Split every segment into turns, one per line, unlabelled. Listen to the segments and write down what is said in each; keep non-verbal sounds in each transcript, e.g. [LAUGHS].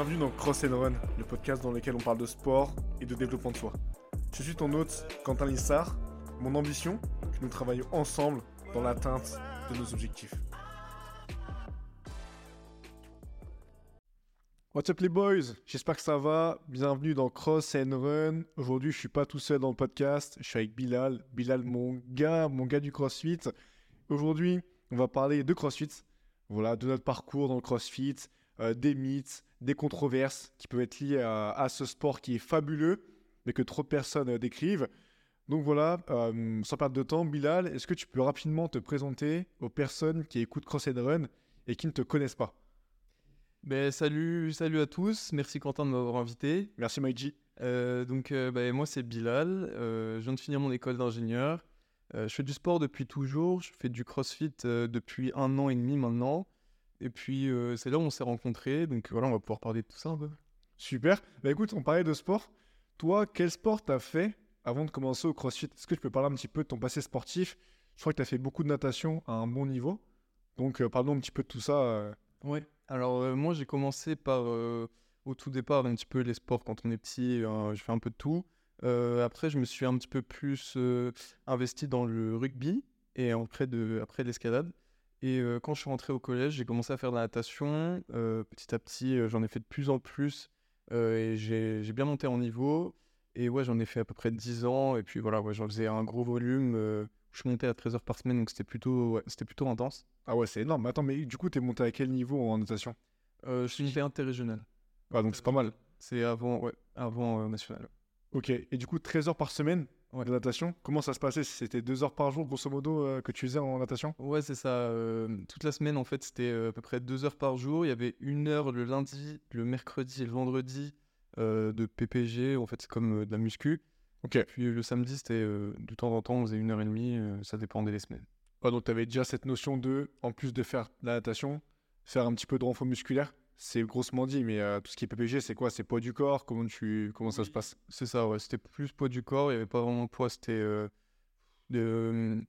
Bienvenue dans Cross and Run, le podcast dans lequel on parle de sport et de développement de soi. Je suis ton hôte, Quentin Lissard. Mon ambition, que nous travaillions ensemble dans l'atteinte de nos objectifs. What's up les boys? J'espère que ça va. Bienvenue dans Cross and Run. Aujourd'hui, je suis pas tout seul dans le podcast. Je suis avec Bilal. Bilal, mon gars, mon gars du CrossFit. Aujourd'hui, on va parler de CrossFit. Voilà, de notre parcours dans le CrossFit, euh, des mythes, des controverses qui peuvent être liées à, ce sport qui est fabuleux, mais que trop de personnes euh, décrivent. Donc voilà, euh, sans perdre de temps, Bilal, est-ce que tu peux rapidement te présenter aux personnes qui écoutent Cross and Run et qui ne te connaissent pas?
Ben, salut, salut à tous. Merci Quentin de m'avoir invité.
Merci Maïji.
Euh, donc euh, ben, moi c'est Bilal. Euh, je viens de finir mon école d'ingénieur. je fais du sport depuis toujours. Je fais du CrossFit depuis un an et demi maintenant. Et puis c'est là où on s'est rencontrés. Donc voilà, on va pouvoir parler de tout ça un peu.
Super. Bah écoute, on parlait de sport. Toi, quel sport t'as fait avant de commencer au CrossFit? Est-ce que tu peux parler un petit peu de ton passé sportif? Je crois que tu as fait beaucoup de natation à un bon niveau. Donc parlons un petit peu de tout ça.
Ouais. Alors, euh, moi, j'ai commencé par, euh, au tout départ, un petit peu les sports quand on est petit. Euh, je fais un peu de tout. après, je me suis un petit peu plus investi dans le rugby et après, de, après l'escalade. Et quand je suis rentré au collège, j'ai commencé à faire de la natation. petit à petit, j'en ai fait de plus en plus. et j'ai bien monté en niveau. Et ouais, j'en ai fait à peu près 10 ans. Et puis voilà, ouais, j'en faisais un gros volume. je montais à 13 heures par semaine, donc c'était plutôt, ouais, c'était plutôt intense.
Ah ouais, c'est énorme. Attends, mais du coup, t'es monté à quel niveau en natation?
Euh, Je suis monté interrégional.
Ah, donc c'est pas mal.
C'est avant, ouais, avant national.
Ok, et du coup, 13 heures par semaine de natation. Comment ça se passait C'était 2 heures par jour, grosso modo, euh, que tu faisais en natation?
Ouais, c'est ça. toute la semaine, en fait, c'était à peu près 2 heures par jour. Il y avait une heure le lundi, le mercredi et le vendredi de PPG. En fait, c'est comme de la muscu.
Ok.
Puis le samedi, c'était de temps en temps, on faisait une heure et demie. ça dépendait des semaines
donc tu avais déjà cette notion de, en plus de faire de la natation, faire un petit peu de renfort musculaire? C'est grossement dit, mais euh, tout ce qui est PPG, c'est quoi? C'est poids du corps? Comment, tu, comment ça se passe?
C'est ça, ouais. C'était plus poids du corps. Il n'y avait pas vraiment de poids. C'était euh, euh,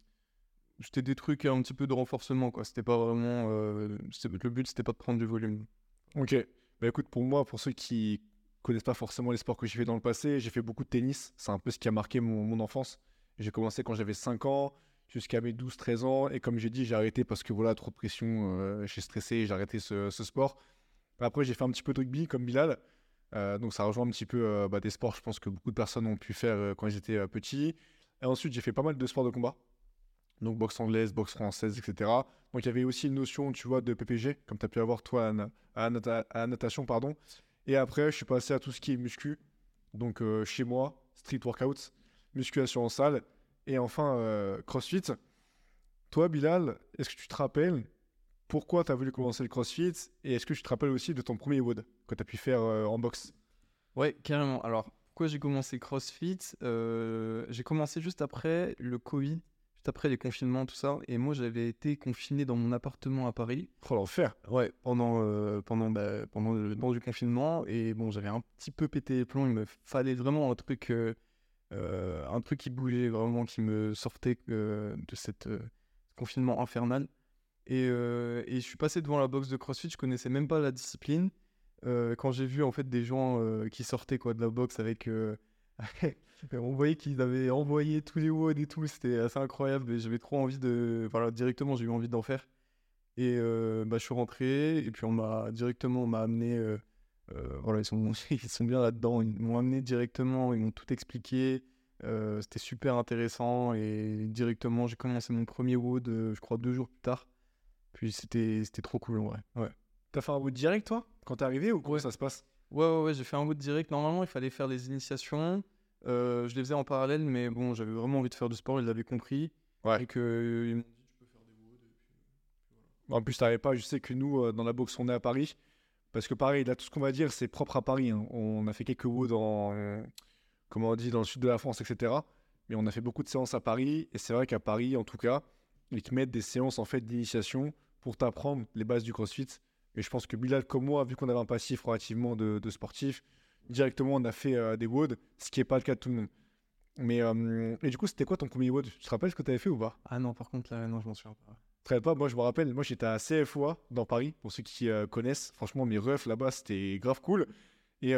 c'était des trucs un petit peu de renforcement, quoi. C'était pas vraiment. le but, c'était pas de prendre du volume.
Ok. Bah écoute, pour moi, pour ceux qui connaissent pas forcément les sports que j'ai fait dans le passé, j'ai fait beaucoup de tennis. C'est un peu ce qui a marqué mon, mon enfance. J'ai commencé quand j'avais 5 ans jusqu'à mes 12-13 ans. Et comme j'ai dit, j'ai arrêté parce que voilà, trop de pression, euh, j'ai stressé, j'ai arrêté ce, sport. Après, j'ai fait un petit peu de rugby comme Bilal. Euh, donc ça rejoint un petit peu euh, bah, des sports, je pense que beaucoup de personnes ont pu faire quand ils étaient petits. Et ensuite, j'ai fait pas mal de sports de combat. Donc boxe anglaise, boxe française, etc. Donc il y avait aussi une notion, tu vois, de PPG, comme tu as pu avoir toi à, à, natation, pardon. Et après, je suis passé à tout ce qui est muscu. Donc chez moi, street workout, musculation en salle. Et enfin, euh, CrossFit. Toi, Bilal, est-ce que tu te rappelles pourquoi tu as voulu commencer le CrossFit Et est-ce que tu te rappelles aussi de ton premier WOD que tu as pu faire euh, en boxe?
Ouais, carrément. Alors, pourquoi j'ai commencé CrossFit? Euh, J'ai commencé juste après le Covid, juste après les confinements, tout ça. Et moi, j'avais été confiné dans mon appartement à Paris.
Oh, l'enfer
Ouais, pendant, pendant, bah, pendant le temps du confinement. Et bon, j'avais un petit peu pété les plombs. Il me fallait vraiment un truc euh, un truc qui bougeait vraiment, qui me sortait euh, de cette euh, confinement infernal. Et, et, je suis passé devant la boxe de CrossFit, je connaissais même pas la discipline. quand j'ai vu en fait des gens qui sortaient quoi de la boxe avec [LAUGHS] on voyait qu'ils avaient envoyé tous les WOD et tout, c'était assez incroyable. J'avais trop envie de. Voilà, directement, j'ai eu envie d'en faire. Et bah, je suis rentré, et puis on m'a directement on m'a amené euh, voilà, ils sont, [LAUGHS] ils sont bien là-dedans. Ils m'ont amené directement, ils m'ont tout expliqué. Euh, c'était super intéressant et directement, j'ai commencé mon premier euh, je crois, deux jours plus tard. Puis c'était trop cool en vrai. Ouais.
T'as fait un wood direct toi? Quand t'es arrivé ou comment ça se passe?
Ouais, ouais, ouais j'ai fait un wood direct. Normalement, il fallait faire les initiations. je les faisais en parallèle, mais bon, j'avais vraiment envie de faire du sport, ils l'avaient compris.
Ouais. Et que, ils m'ont dit, tu peux faire des woods. En plus, t'arrivais pas, je sais que nous, dans la boxe, on est à Paris. Parce que pareil, là, tout ce qu'on va dire, c'est propre à Paris. Hein. On a fait quelques WOD dans, comment on dit, dans le sud de la France, etc. Mais on a fait beaucoup de séances à Paris. Et c'est vrai qu'à Paris, en tout cas, ils te mettent des séances en fait d'initiation pour t'apprendre les bases du CrossFit. Et je pense que Bilal, comme moi, vu qu'on avait un passif relativement de, de sportif, directement on a fait euh, des WOD, ce qui n'est pas le cas de tout le monde. Mais euh, et du coup, c'était quoi ton premier WOD? Tu te rappelles ce que tu avais fait ou pas?
Ah non, par contre, là, non, je m'en souviens pas.
Très pas, moi je me rappelle, moi j'étais à CFOA dans Paris, pour ceux qui euh, connaissent. Franchement, mes refs là-bas, c'était grave cool. Et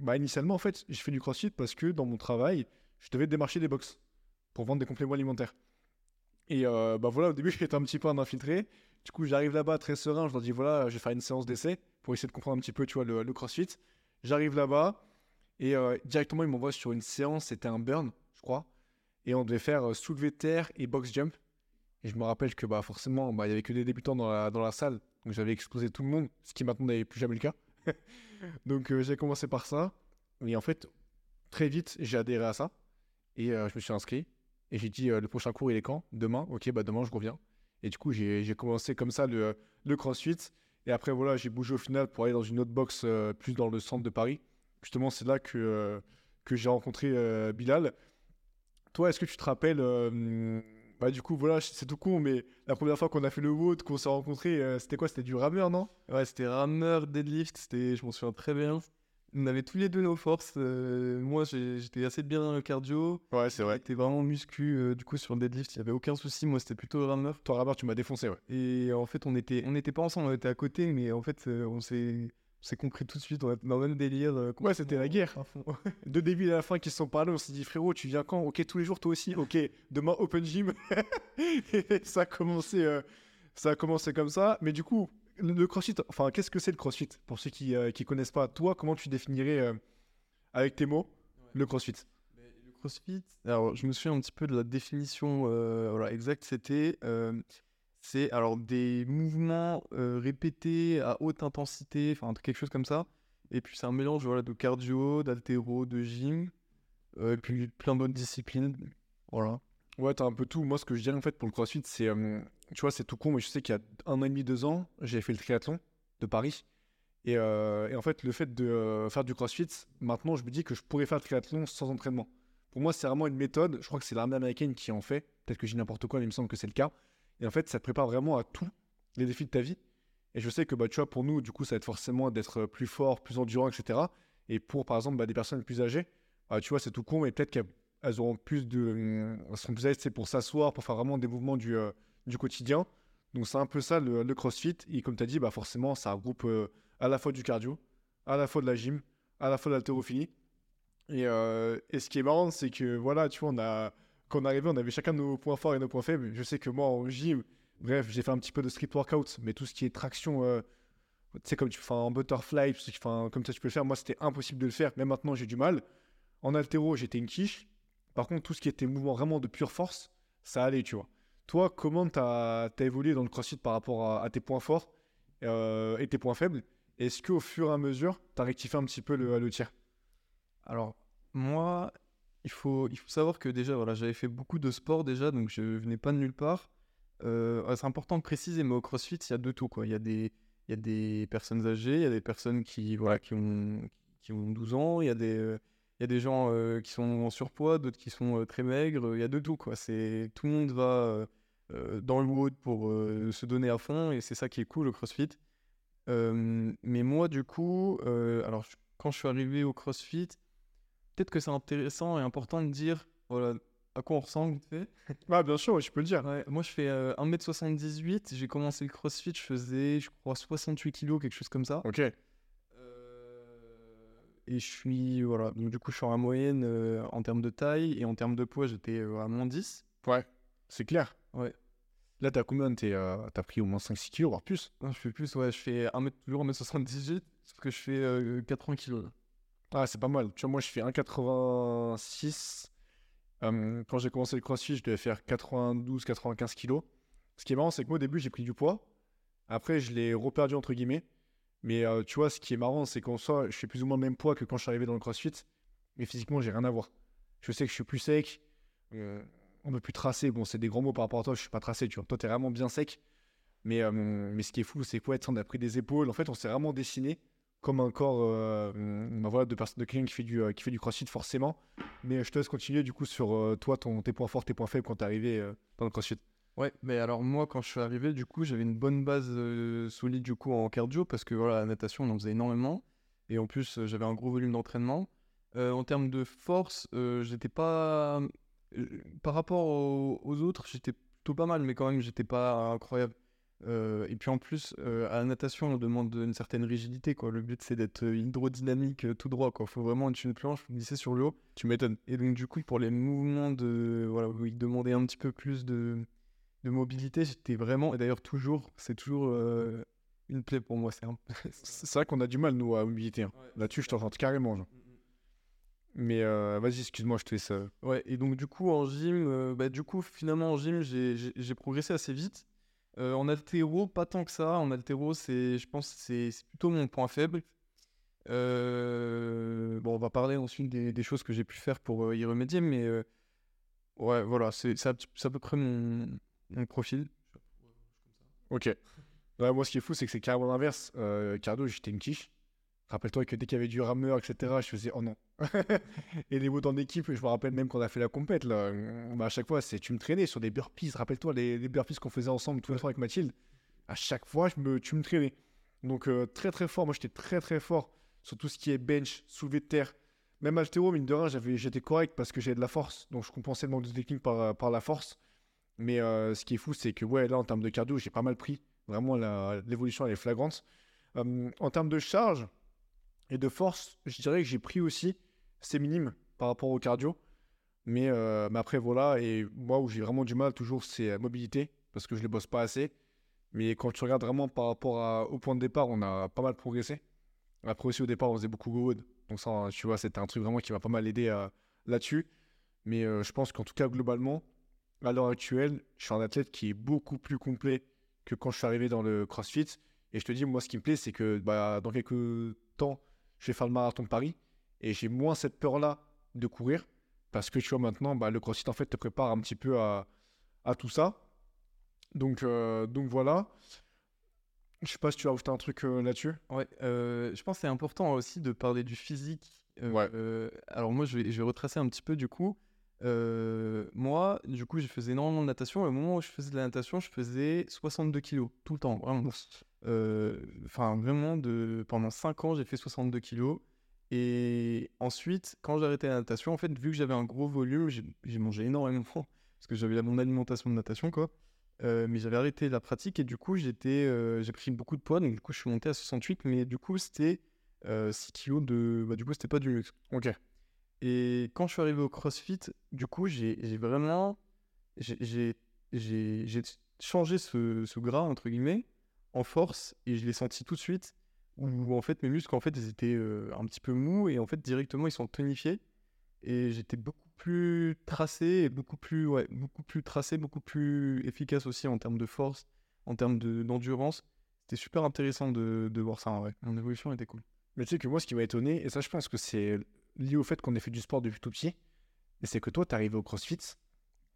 bah, initialement, en fait, j'ai fait du crossfit parce que dans mon travail, je devais démarcher des box pour vendre des compléments alimentaires. Et euh, bah voilà, au début, j'étais un petit peu un infiltré. Du coup, j'arrive là-bas très serein, je leur dis voilà, je vais faire une séance d'essai pour essayer de comprendre un petit peu, tu vois, le, crossfit. J'arrive là-bas et directement, ils m'envoient sur une séance, c'était un burn, je crois. Et on devait faire soulevé de terre et box jump. Et je me rappelle que bah, forcément, bah, il n'y avait que des débutants dans la, dans la salle. Donc j'avais explosé tout le monde, ce qui maintenant n'est plus jamais le cas. [LAUGHS] donc euh, j'ai commencé par ça. Et en fait, très vite, j'ai adhéré à ça. Et euh, je me suis inscrit. Et j'ai dit, euh, le prochain cours, il est quand? Demain? Ok, bah demain, je reviens. Et du coup, j'ai commencé comme ça le, crossfit. Et après, voilà, j'ai bougé au final pour aller dans une autre box plus dans le centre de Paris. Justement, c'est là que, que j'ai rencontré Bilal. Toi, est-ce que tu te rappelles bah du coup voilà c'est tout con mais la première fois qu'on a fait le WOD qu'on s'est rencontrés euh, c'était quoi? C'était du rameur non?
Ouais c'était rameur deadlift je m'en souviens très bien on avait tous les deux nos forces euh, moi j'étais assez bien dans le cardio
ouais c'est vrai
j'étais vraiment muscu euh, du coup sur deadlift il y avait aucun souci moi c'était plutôt rameur
toi rameur tu m'as défoncé ouais
et en fait on était on n'était pas ensemble on était à côté mais en fait on s'est compris tout de suite, on est dans le même délire. Euh,
ouais, c'était la guerre. [LAUGHS] de début à la fin qui se sont parlé, on s'est dit frérot, tu viens quand? Ok, tous les jours, toi aussi. Ok, demain open gym. [LAUGHS] ça a commencé, euh, ça a commencé comme ça. Mais du coup, le, CrossFit, enfin, qu'est-ce que c'est le CrossFit Pour ceux qui, ne euh, connaissent pas, toi, comment tu définirais avec tes mots le CrossFit?
Le CrossFit, alors je me souviens un petit peu de la définition voilà, exacte. C'était c'est alors des mouvements répétés à haute intensité, enfin quelque chose comme ça. Et puis c'est un mélange voilà, de cardio, d'altéro, de gym, et puis plein d'autres disciplines. Voilà.
Ouais, t'as un peu tout. Moi, ce que je dirais en fait pour le crossfit, c'est. Tu vois, c'est tout con, mais je sais qu'il y a un an et demi, deux ans, j'ai fait le triathlon de Paris. Et, et, en fait, le fait de faire du crossfit, maintenant, je me dis que je pourrais faire le triathlon sans entraînement. Pour moi, c'est vraiment une méthode. Je crois que c'est l'armée américaine qui en fait. Peut-être que j'ai n'importe quoi, mais il me semble que c'est le cas. Et en fait, ça te prépare vraiment à tous les défis de ta vie. Et je sais que bah, tu vois, pour nous, du coup, ça va être forcément d'être plus fort, plus endurant, etc. Et pour, par exemple, bah, des personnes plus âgées, bah, tu vois, c'est tout con, mais peut-être qu'elles auront plus de. Elles seront plus à l'aise pour s'asseoir, pour faire vraiment des mouvements du, euh, du quotidien. Donc, c'est un peu ça le, crossfit. Et comme tu as dit, bah, forcément, ça regroupe euh, à la fois du cardio, à la fois de la gym, à la fois de l'haltérophilie. Et, euh, et ce qui est marrant, c'est que voilà, tu vois, on a quand on arrivait, on avait chacun nos points forts et nos points faibles. Je sais que moi, en gym, bref, j'ai fait un petit peu de street workout, mais tout ce qui est traction, euh, tu sais, comme tu fais en butterfly, comme ça tu peux le faire, moi, c'était impossible de le faire. Même maintenant, j'ai du mal. En altéro, j'étais une quiche. Par contre, tout ce qui était mouvement vraiment de pure force, ça allait, tu vois. Toi, comment tu as, évolué dans le crossfit par rapport à, tes points forts euh, et tes points faibles? Est-ce qu'au fur et à mesure, tu as rectifié un petit peu le, le tir?
Alors, moi, il faut, il faut savoir que déjà, voilà, j'avais fait beaucoup de sport déjà, donc je venais pas de nulle part. Euh, c'est important de préciser, mais au CrossFit, il y a de tout. Quoi. Il, y a des, il y a des personnes âgées, il y a des personnes qui, voilà, qui, ont, qui ont 12 ans, il y a des, euh, il y a des gens euh, qui sont en surpoids, d'autres qui sont très maigres, il y a de tout. Quoi. C'est, tout le monde va dans le wood pour se donner à fond, et c'est ça qui est cool au CrossFit. mais moi, du coup, alors quand je suis arrivé au CrossFit, peut-être que c'est intéressant et important de dire voilà, à quoi on ressemble vite fait.
Ah, bien sûr, je peux le dire.
moi, je fais 1m78. J'ai commencé le crossfit, je faisais, je crois, 68 kg, quelque chose comme ça.
Ok.
Euh, et je suis, voilà, donc du coup, je suis en moyenne euh, en termes de taille et en termes de poids, j'étais euh, à moins 10.
Ouais, c'est clair.
Ouais.
Là, t'as combien T'as pris au moins 5-6 kg, voire plus?
Je fais plus, ouais, je fais 1 m, toujours 1m78, sauf que je fais 80 kg.
Ah, c'est pas mal. Tu vois, moi, je fais 1,86. quand j'ai commencé le crossfit, je devais faire 92-95 kilos. Ce qui est marrant, c'est que moi, au début, j'ai pris du poids. Après, je l'ai reperdu, entre guillemets. Mais euh, tu vois, ce qui est marrant, c'est qu'en soi, je fais plus ou moins le même poids que quand je suis arrivé dans le crossfit. Mais physiquement, j'ai rien à voir. Je sais que je suis plus sec. Euh, on ne peut plus tracer. Bon, c'est des grands mots par rapport à toi. Je suis pas tracé, tu vois. Toi, tu es vraiment bien sec. Mais, mais ce qui est fou, c'est quoi On a pris des épaules. En fait, on s'est vraiment dessiné comme un corps euh, bah voilà, de, personne, de quelqu'un qui, fait du, euh, qui fait du crossfit forcément. Mais je te laisse continuer du coup sur euh, toi, ton, tes points forts, tes points faibles quand tu es arrivé dans le crossfit.
Ouais, mais alors moi quand je suis arrivé, du coup j'avais une bonne base solide du coup en cardio parce que voilà, la natation on en faisait énormément et en plus j'avais un gros volume d'entraînement. en termes de force, j'étais pas. Par rapport aux, autres, j'étais plutôt pas mal, mais quand même, j'étais pas incroyable. Euh, et puis en plus, euh, à la natation, on demande une certaine rigidité. Quoi. Le but, c'est d'être euh, hydrodynamique tout droit. Il faut vraiment être une planche, glisser sur le haut.
Tu m'étonnes.
Et donc, du coup, pour les mouvements de, voilà, où il demandait un petit peu plus de, de mobilité, j'étais vraiment, et d'ailleurs, toujours, c'est toujours une plaie pour moi. C'est un... [LAUGHS]
vrai qu'on a du mal, nous, à mobilité. Hein. Là-dessus, je t'entends carrément. Genre. Mais vas-y, excuse-moi, je te laisse.
Ouais, et donc, du coup, en gym, bah, du coup, finalement, en gym, j'ai progressé assez vite. En altéro, pas tant que ça. En altéro, je pense, c'est plutôt mon point faible. Bon, on va parler ensuite des, choses que j'ai pu faire pour y remédier, mais ouais, voilà, c'est à, peu près mon, mon profil.
Ok. moi, ce qui est fou, c'est que c'est carrément l'inverse. Cardo, j'étais une quiche. Rappelle-toi que dès qu'il y avait du rameur, etc., je faisais oh non. [LAUGHS] et les mots dans l'équipe, je me rappelle même qu'on a fait la compète, là, bah, à chaque fois, c'est tu me traînais sur des burpees. Rappelle-toi les, les burpees qu'on faisait ensemble tous les soirs avec Mathilde. À chaque fois, je me, tu me traînais. Donc euh, très très fort. Moi, j'étais très très fort sur tout ce qui est bench, soulevé de terre. Même altéro, mine de rien, j'étais correct parce que j'avais de la force. Donc je compensais le manque de technique par, par la force. Mais euh, ce qui est fou, c'est que ouais, là, en termes de cardio, j'ai pas mal pris. Vraiment, l'évolution, elle est flagrante. Euh, en termes de charge, et de force, je dirais que j'ai pris aussi, c'est minime par rapport au cardio. Mais, euh, mais après, voilà. Et moi, où j'ai vraiment du mal, toujours, c'est la mobilité, parce que je ne les bosse pas assez. Mais quand tu regardes vraiment par rapport au point de départ, on a pas mal progressé. Après aussi, au départ, on faisait beaucoup wood. Donc ça, tu vois, c'était un truc vraiment qui m'a pas mal aidé euh, là-dessus. Mais euh, je pense qu'en tout cas, globalement, à l'heure actuelle, je suis un athlète qui est beaucoup plus complet que quand je suis arrivé dans le CrossFit. Et je te dis, moi, ce qui me plaît, c'est que bah, dans quelques temps, je vais faire le marathon de Paris et j'ai moins cette peur-là de courir parce que tu vois maintenant, bah, le CrossFit en fait te prépare un petit peu à, à tout ça. Donc, euh, donc voilà. Je sais pas si tu as ajouté un truc euh, là-dessus.
Ouais, euh, je pense que c'est important aussi de parler du physique.
ouais.
alors moi, je vais, je vais retracer un petit peu du coup. moi, du coup, je faisais énormément de natation. au moment où je faisais de la natation, je faisais 62 kilos tout le temps, vraiment. Enfin, vraiment, de, pendant 5 ans, j'ai fait 62 kilos. Et ensuite, quand j'ai arrêté la natation, en fait, vu que j'avais un gros volume, j'ai mangé énormément [LAUGHS] parce que j'avais mon alimentation de natation, quoi. Euh, mais j'avais arrêté la pratique et du coup, j'étais, euh, j'ai pris beaucoup de poids. Donc, du coup, je suis monté à 68, mais du coup, c'était 6 kilos de. Bah, du coup, c'était pas du luxe.
Ok.
Et quand je suis arrivé au CrossFit, du coup, j'ai vraiment. J'ai changé ce, ce gras, entre guillemets, en force et je l'ai senti tout de suite où en fait mes muscles en fait étaient euh, un petit peu mous et en fait directement ils sont tonifiés et j'étais beaucoup plus tracé et beaucoup plus ouais, beaucoup plus tracé beaucoup plus efficace aussi en termes de force en termes d'endurance. C'était super intéressant de, de voir ça mon évolution était cool.
Mais tu sais que moi ce qui m'a étonné et ça je pense que c'est lié au fait qu'on ait fait du sport depuis tout petit mais c'est que toi arrivé au CrossFit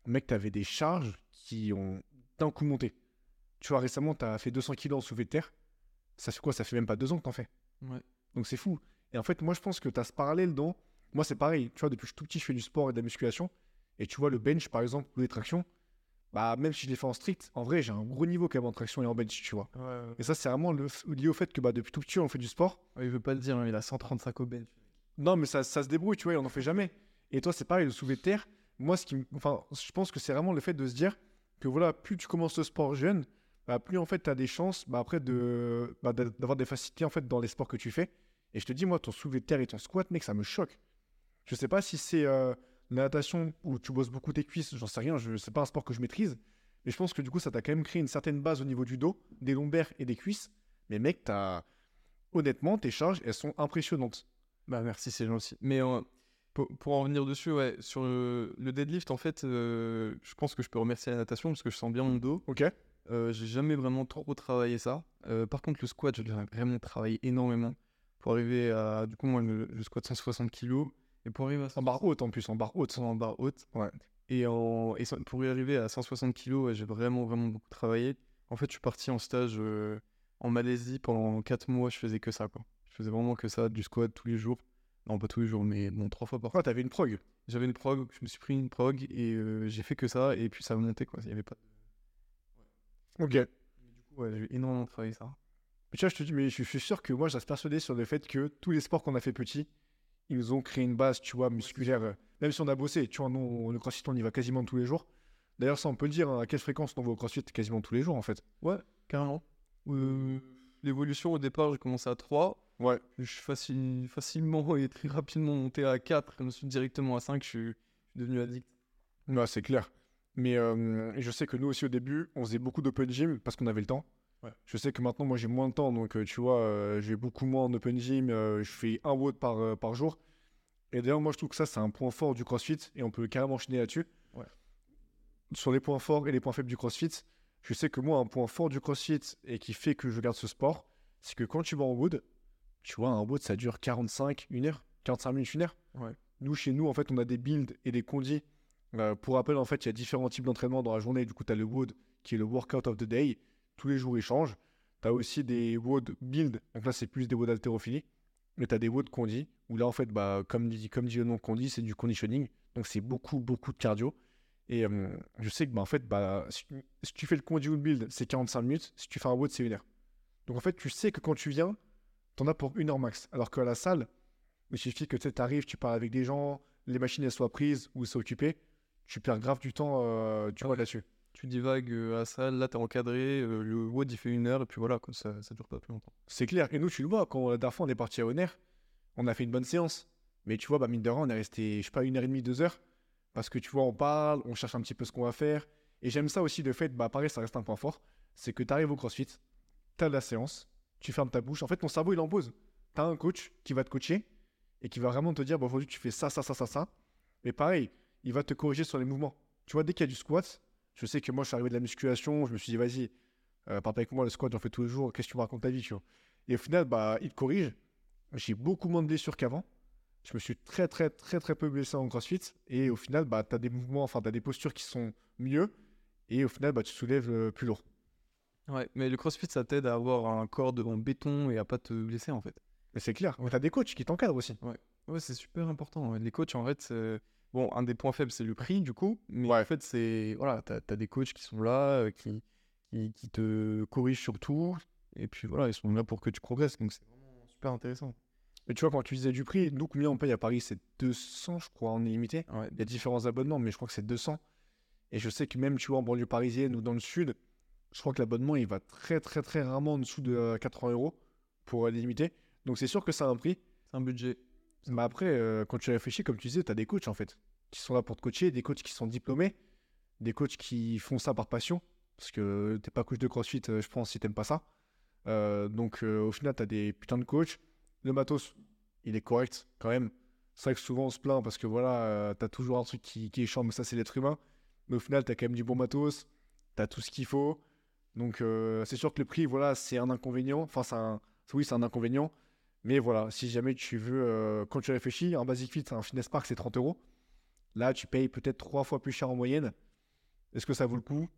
mec t'avais des charges qui ont d'un coup monté. Tu vois, récemment, tu as fait 200 kilos en soulevé terre. Ça fait quoi? Ça fait même pas deux ans que t'en fais.
Ouais.
Donc c'est fou. Et en fait, moi, je pense que tu as ce parallèle dans. Moi, c'est pareil. Tu vois, depuis que je suis tout petit, je fais du sport et de la musculation. Et tu vois, le bench, par exemple, ou les tractions, bah, même si je les fais en strict, en vrai, j'ai un gros niveau quand même en traction et en bench, tu vois. Et ça, c'est vraiment le, lié au fait que bah, depuis tout petit, on fait du sport.
il veut pas le dire, hein, il a 135 au bench.
Non, mais ça, ça se débrouille, tu vois, on n'en fait jamais. Et toi, c'est pareil, le soulevé de terre. Moi, ce qui, enfin, je pense que c'est vraiment le fait de se dire que voilà, plus tu commences le sport jeune, bah, plus en fait tu as des chances bah, après de, bah, d'avoir des facilités en fait dans les sports que tu fais. Et je te dis, moi, ton soulevé de terre et ton squat, mec, ça me choque. Je sais pas si c'est euh, la natation où tu bosses beaucoup tes cuisses, j'en sais rien, je sais pas un sport que je maîtrise. Mais je pense que du coup, ça t'a quand même créé une certaine base au niveau du dos, des lombaires et des cuisses. Mais mec, t'as... honnêtement, tes charges, elles sont impressionnantes.
Bah merci, c'est gentil. Mais euh, pour, en revenir dessus, ouais, sur le, deadlift, en fait, euh, je pense que je peux remercier la natation parce que je sens bien mon dos.
Ok.
Euh, j'ai jamais vraiment trop travaillé ça. Euh, par contre, le squat, je l'ai vraiment travaillé énormément pour arriver à. Du coup, moi, je, squat 160 kg. Et pour arriver à.
En barre haute en plus, en barre haute.
En barre haute.
Ouais.
Et, en, et pour y arriver à 160 kg, j'ai vraiment, vraiment beaucoup travaillé. En fait, je suis parti en stage euh, en Malaisie pendant 4 mois. Je faisais que ça, quoi. Je faisais vraiment que ça, du squat tous les jours. Non, pas tous les jours, mais bon, trois fois par
fois. Ah, t'avais une prog
J'avais une prog, je me suis pris une prog et j'ai fait que ça. Et puis ça monté, quoi. Il y avait pas
Ok.
du coup, ouais, j'ai énormément travaillé ça.
Mais tu vois, je te dis, mais je suis sûr que moi, je reste persuadé sur le fait que tous les sports qu'on a fait petits, ils ont créé une base, tu vois, musculaire. Même si on a bossé, tu vois, nous, le crossfit, on y va quasiment tous les jours. D'ailleurs, ça, on peut le dire, hein, à quelle fréquence on va au CrossFit Quasiment tous les jours, en fait?
Ouais, carrément. Euh, L'évolution, au départ, j'ai commencé à 3.
Ouais.
Je suis facile, facilement et très rapidement monté à 4. Ensuite, directement à 5, je suis, je suis devenu addict.
Ouais, c'est clair. Mais euh, je sais que nous aussi, au début, on faisait beaucoup d'open gym parce qu'on avait le temps.
Ouais.
Je sais que maintenant, moi, j'ai moins de temps. Donc, euh, tu vois, euh, j'ai beaucoup moins en open gym. euh, je fais un WOD par, par jour. Et d'ailleurs, moi, je trouve que ça, c'est un point fort du CrossFit. Et on peut carrément enchaîner là-dessus.
Ouais.
Sur les points forts et les points faibles du CrossFit, je sais que moi, un point fort du CrossFit et qui fait que je garde ce sport, c'est que quand tu vas en WOD, tu vois, un WOD, ça dure 45, 1 heure, 45 minutes, 1 heure.
Ouais.
Nous, chez nous, en fait, on a des builds et des condis. Euh, pour rappel, en fait, il y a différents types d'entraînement dans la journée. Du coup, tu as le WOD qui est le Workout of the Day. Tous les jours, ils changent. Tu as aussi des WOD build. Donc là, c'est plus des WOD haltérophilie. Mais tu as des WOD condi. Où là, en fait, bah, comme, dit, comme dit le nom condi, c'est du conditioning. Donc c'est beaucoup, beaucoup de cardio. Et euh, je sais que, bah, en fait, bah, si, tu fais le condi ou le build, c'est 45 minutes. Si tu fais un WOD, c'est une heure. Donc en fait, tu sais que quand tu viens, tu en as pour une heure max. Alors qu'à la salle, il suffit que tu arrives, tu parles avec des gens, les machines soient prises ou c'est occupé, tu perds grave du temps euh, tu vois, là-dessus.
Tu divagues euh, à la salle, là, t'es encadré. euh, le WOD, il fait une heure. Et puis voilà, quoi, ça, ça dure pas plus longtemps.
C'est clair. Et nous, tu le vois, quand la dernière fois on est parti à Honner, on a fait une bonne séance. Mais tu vois, bah, mine de rien, on est resté, je sais pas, une heure et demie, deux heures. Parce que tu vois, on parle, on cherche un petit peu ce qu'on va faire. Et j'aime ça aussi, le fait, bah pareil, ça reste un point fort. C'est que tu arrives au CrossFit, tu as la séance, tu fermes ta bouche. En fait, ton cerveau, il en pose. Tu as un coach qui va te coacher et qui va vraiment te dire, bon, aujourd'hui, tu fais ça, ça, ça, ça, ça. Mais pareil, il va te corriger sur les mouvements. Tu vois, dès qu'il y a du squat, je sais que moi, je suis arrivé de la musculation, je me suis dit, vas-y, euh, parle avec moi, le squat, j'en fais tous les jours, qu'est-ce que tu me racontes ta vie, tu vois. Et au final, bah, il te corrige. J'ai beaucoup moins de blessures qu'avant. Je me suis très, très, très, très peu blessé en CrossFit. Et au final, bah, tu as des mouvements, enfin, tu as des postures qui sont mieux. Et au final, bah, tu soulèves euh, plus lourd.
Ouais, mais le CrossFit, ça t'aide à avoir un corps de- en béton et à pas te blesser, en fait.
Mais c'est clair. Mais tu as des coachs qui t'encadrent aussi.
Ouais, c'est super important. ouais. Les coachs, en fait, bon, un des points faibles, c'est le prix, du coup. Mais
Ouais.
en fait, c'est. Voilà, t'as as des coachs qui sont là, euh, qui, qui, qui te corrigent sur tout. Et puis voilà, ils sont là pour que tu progresses. Donc c'est vraiment super intéressant.
Mais tu vois, quand tu disais du prix, nous, combien on paye à Paris C'est 200, je crois, en illimité.
Ouais.
Il y a différents abonnements, mais je crois que c'est 200. Et je sais que même, tu vois, en banlieue parisienne ou dans le sud, je crois que l'abonnement, il va très, très, très rarement en dessous de euh, 80 euros pour euh, l'illimité. Donc c'est sûr que ça a un prix.
C'est un budget.
Mais après, euh, quand tu réfléchis, comme tu disais, tu as des coachs en fait, qui sont là pour te coacher, des coachs qui sont diplômés, des coachs qui font ça par passion, parce que t'es pas coach de CrossFit, euh, je pense, si t'aimes pas ça. Euh, donc au final, tu as des putains de coachs. Le matos, il est correct quand même. C'est vrai que souvent on se plaint parce que voilà, tu as toujours un truc qui, qui est chiant, mais ça c'est l'être humain. Mais au final, tu as quand même du bon matos, tu as tout ce qu'il faut. Donc c'est sûr que le prix, voilà, c'est un inconvénient. Enfin, un... oui, c'est un inconvénient. Mais voilà, si jamais tu veux, euh, quand tu réfléchis, un Basic Fit, un Fitness Park, c'est 30 euros. Là, tu payes peut-être trois fois plus cher en moyenne. Est-ce que ça vaut le coup?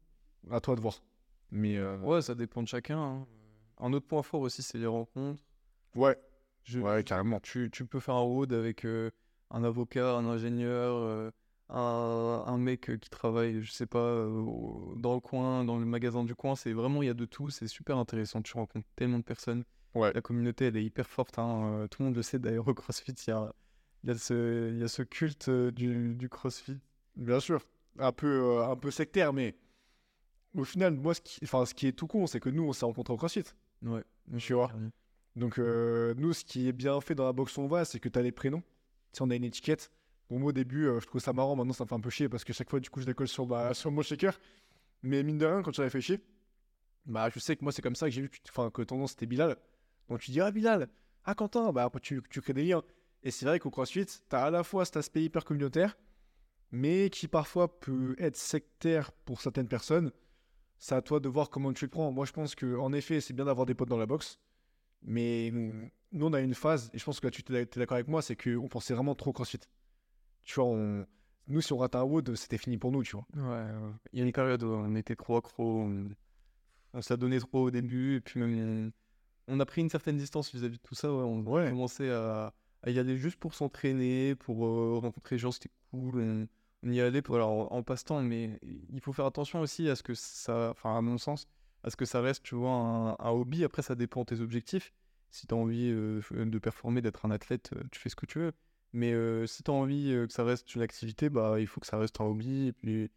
À toi de voir. Mais euh,
Ouais, ça dépend de chacun. hein. Un autre point fort aussi, c'est les rencontres.
ouais,
Je-
ouais, carrément.
tu, tu peux faire un road avec euh, un avocat, un ingénieur, un, un mec qui travaille, je sais pas, dans le coin, dans le magasin du coin. C'est vraiment, il y a de tout. C'est super intéressant. Tu rencontres tellement de personnes.
Ouais.
La communauté, elle est hyper forte. hein, euh, Tout le monde le sait d'ailleurs au CrossFit. Il y a, il y a ce, il y a ce culte euh, du, du CrossFit.
Bien sûr. Un peu, euh, un peu sectaire, mais au final, moi, ce qui, enfin, ce qui est tout con, c'est que nous, on s'est rencontrés au CrossFit.
Ouais.
Tu vois? Donc, euh, nous, ce qui est bien fait dans la boxe on va, c'est que tu as les prénoms. Si on a une étiquette. Bon, moi, au début, euh, je trouve ça marrant. Maintenant, ça me fait un peu chier parce que chaque fois, du coup, je décolle sur, ma, sur mon shaker. Mais mine de rien, quand tu réfléchis, bah, je sais que moi, c'est comme ça que j'ai vu que, tu- que ton nom, c'était Bilal. Donc, tu dis, ah, Bilal, ah, Quentin, bah, après, tu, tu crées des liens. Et c'est vrai qu'au CrossFit, tu as à la fois cet aspect hyper communautaire, mais qui parfois peut être sectaire pour certaines personnes. C'est à toi de voir comment tu le prends. Moi, je pense que en effet, c'est bien d'avoir des potes dans la boxe. Mais nous, on a une phase, et je pense que là, tu es d'accord avec moi, c'est qu'on pensait vraiment trop CrossFit. Tu vois, on... nous, si on rate un WOD, c'était fini pour nous, tu vois.
Ouais, il y a une période où on était trop accro, on, on donné trop au début, et puis on, a pris une certaine distance vis-à-vis de tout ça. ouais, on
Ouais.
a commencé à, à y aller juste pour s'entraîner, pour euh, rencontrer les gens, c'était cool. On, on y allait pour, alors, en, passe-temps, mais il faut faire attention aussi à ce que ça, enfin à mon sens, à ce que ça reste, tu vois, un, un hobby. Après, ça dépend de tes objectifs. Si tu as envie euh, de performer, d'être un athlète, euh, tu fais ce que tu veux. Mais euh, si tu as envie que ça reste une activité, bah, il faut que ça reste un hobby. Et puis,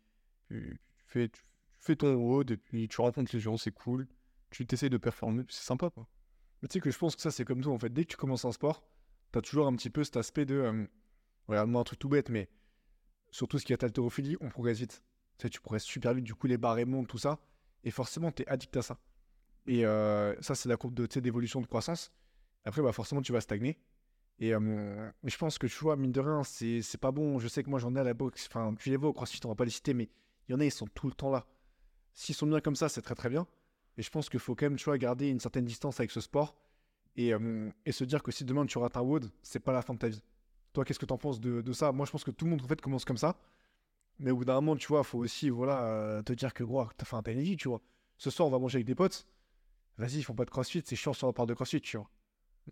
puis tu fais, tu, fais ton road et puis tu rencontres les gens, c'est cool. Tu t'essayes de performer, c'est sympa quoi.
Tu sais que je pense que ça, c'est comme tout en fait. Dès que tu commences un sport, tu as toujours un petit peu cet aspect de. euh, Regarde-moi un truc tout bête, mais surtout ce qui est haltérophilie, on progresse vite. Tu sais, tu progresses super vite, du coup, les barres montent, tout ça. Et forcément, tu es addict à ça. Et euh, ça, c'est la courbe de, d'évolution, de croissance. Après, bah, forcément, tu vas stagner. Et euh, je pense que tu vois, mine de rien, c'est pas bon. Je sais que moi, j'en ai à la boxe. Enfin, tu les vois au crossfit, on va pas les citer, mais il y en a, ils sont tout le temps là. S'ils sont bien comme ça, c'est très très bien. Et je pense qu'il faut quand même, tu vois, garder une certaine distance avec ce sport. Et, euh, et se dire que si demain tu rates un WOD, c'est pas la fin de ta vie. Toi, qu'est-ce que tu en penses de, de ça? Moi, je pense que tout le monde en fait commence comme ça. Mais au bout d'un moment, tu vois, faut aussi voilà, te dire que gros, t'as fait un vie, tu vois. Ce soir, on va manger avec des potes. Vas-y, ils font pas de crossfit, c'est chiant sur la part de crossfit, tu vois.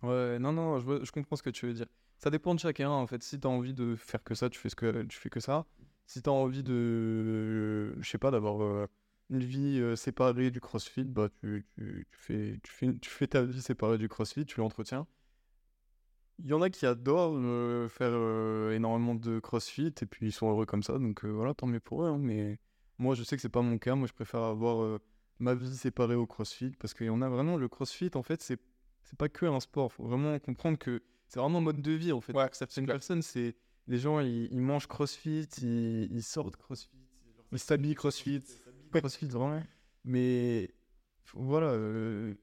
Ouais, non, non, je, comprends ce que tu veux dire. Ça dépend de chacun, en fait. Si tu as envie de faire que ça, tu fais, ce que, tu fais que ça. Si tu as envie de, je sais pas, d'avoir euh, une vie euh, séparée du crossfit, bah, tu, tu, tu fais, tu, fais, tu fais ta vie séparée du crossfit, tu l'entretiens. Il y en a qui adorent euh, faire euh, énormément de crossfit et puis ils sont heureux comme ça, donc voilà, tant mieux pour eux. hein, mais moi, je sais que c'est pas mon cas. Moi, je préfère avoir ma vie séparée au crossfit parce qu'il y en a vraiment le crossfit, en fait, c'est c'est pas que un sport. Faut vraiment comprendre que c'est vraiment un mode de vie en fait.
Ouais,
certaines personnes, c'est les gens ils, ils mangent CrossFit, ils, ils sortent CrossFit,
Ils s'habillent crossfit.
CrossFit. Mais voilà, euh,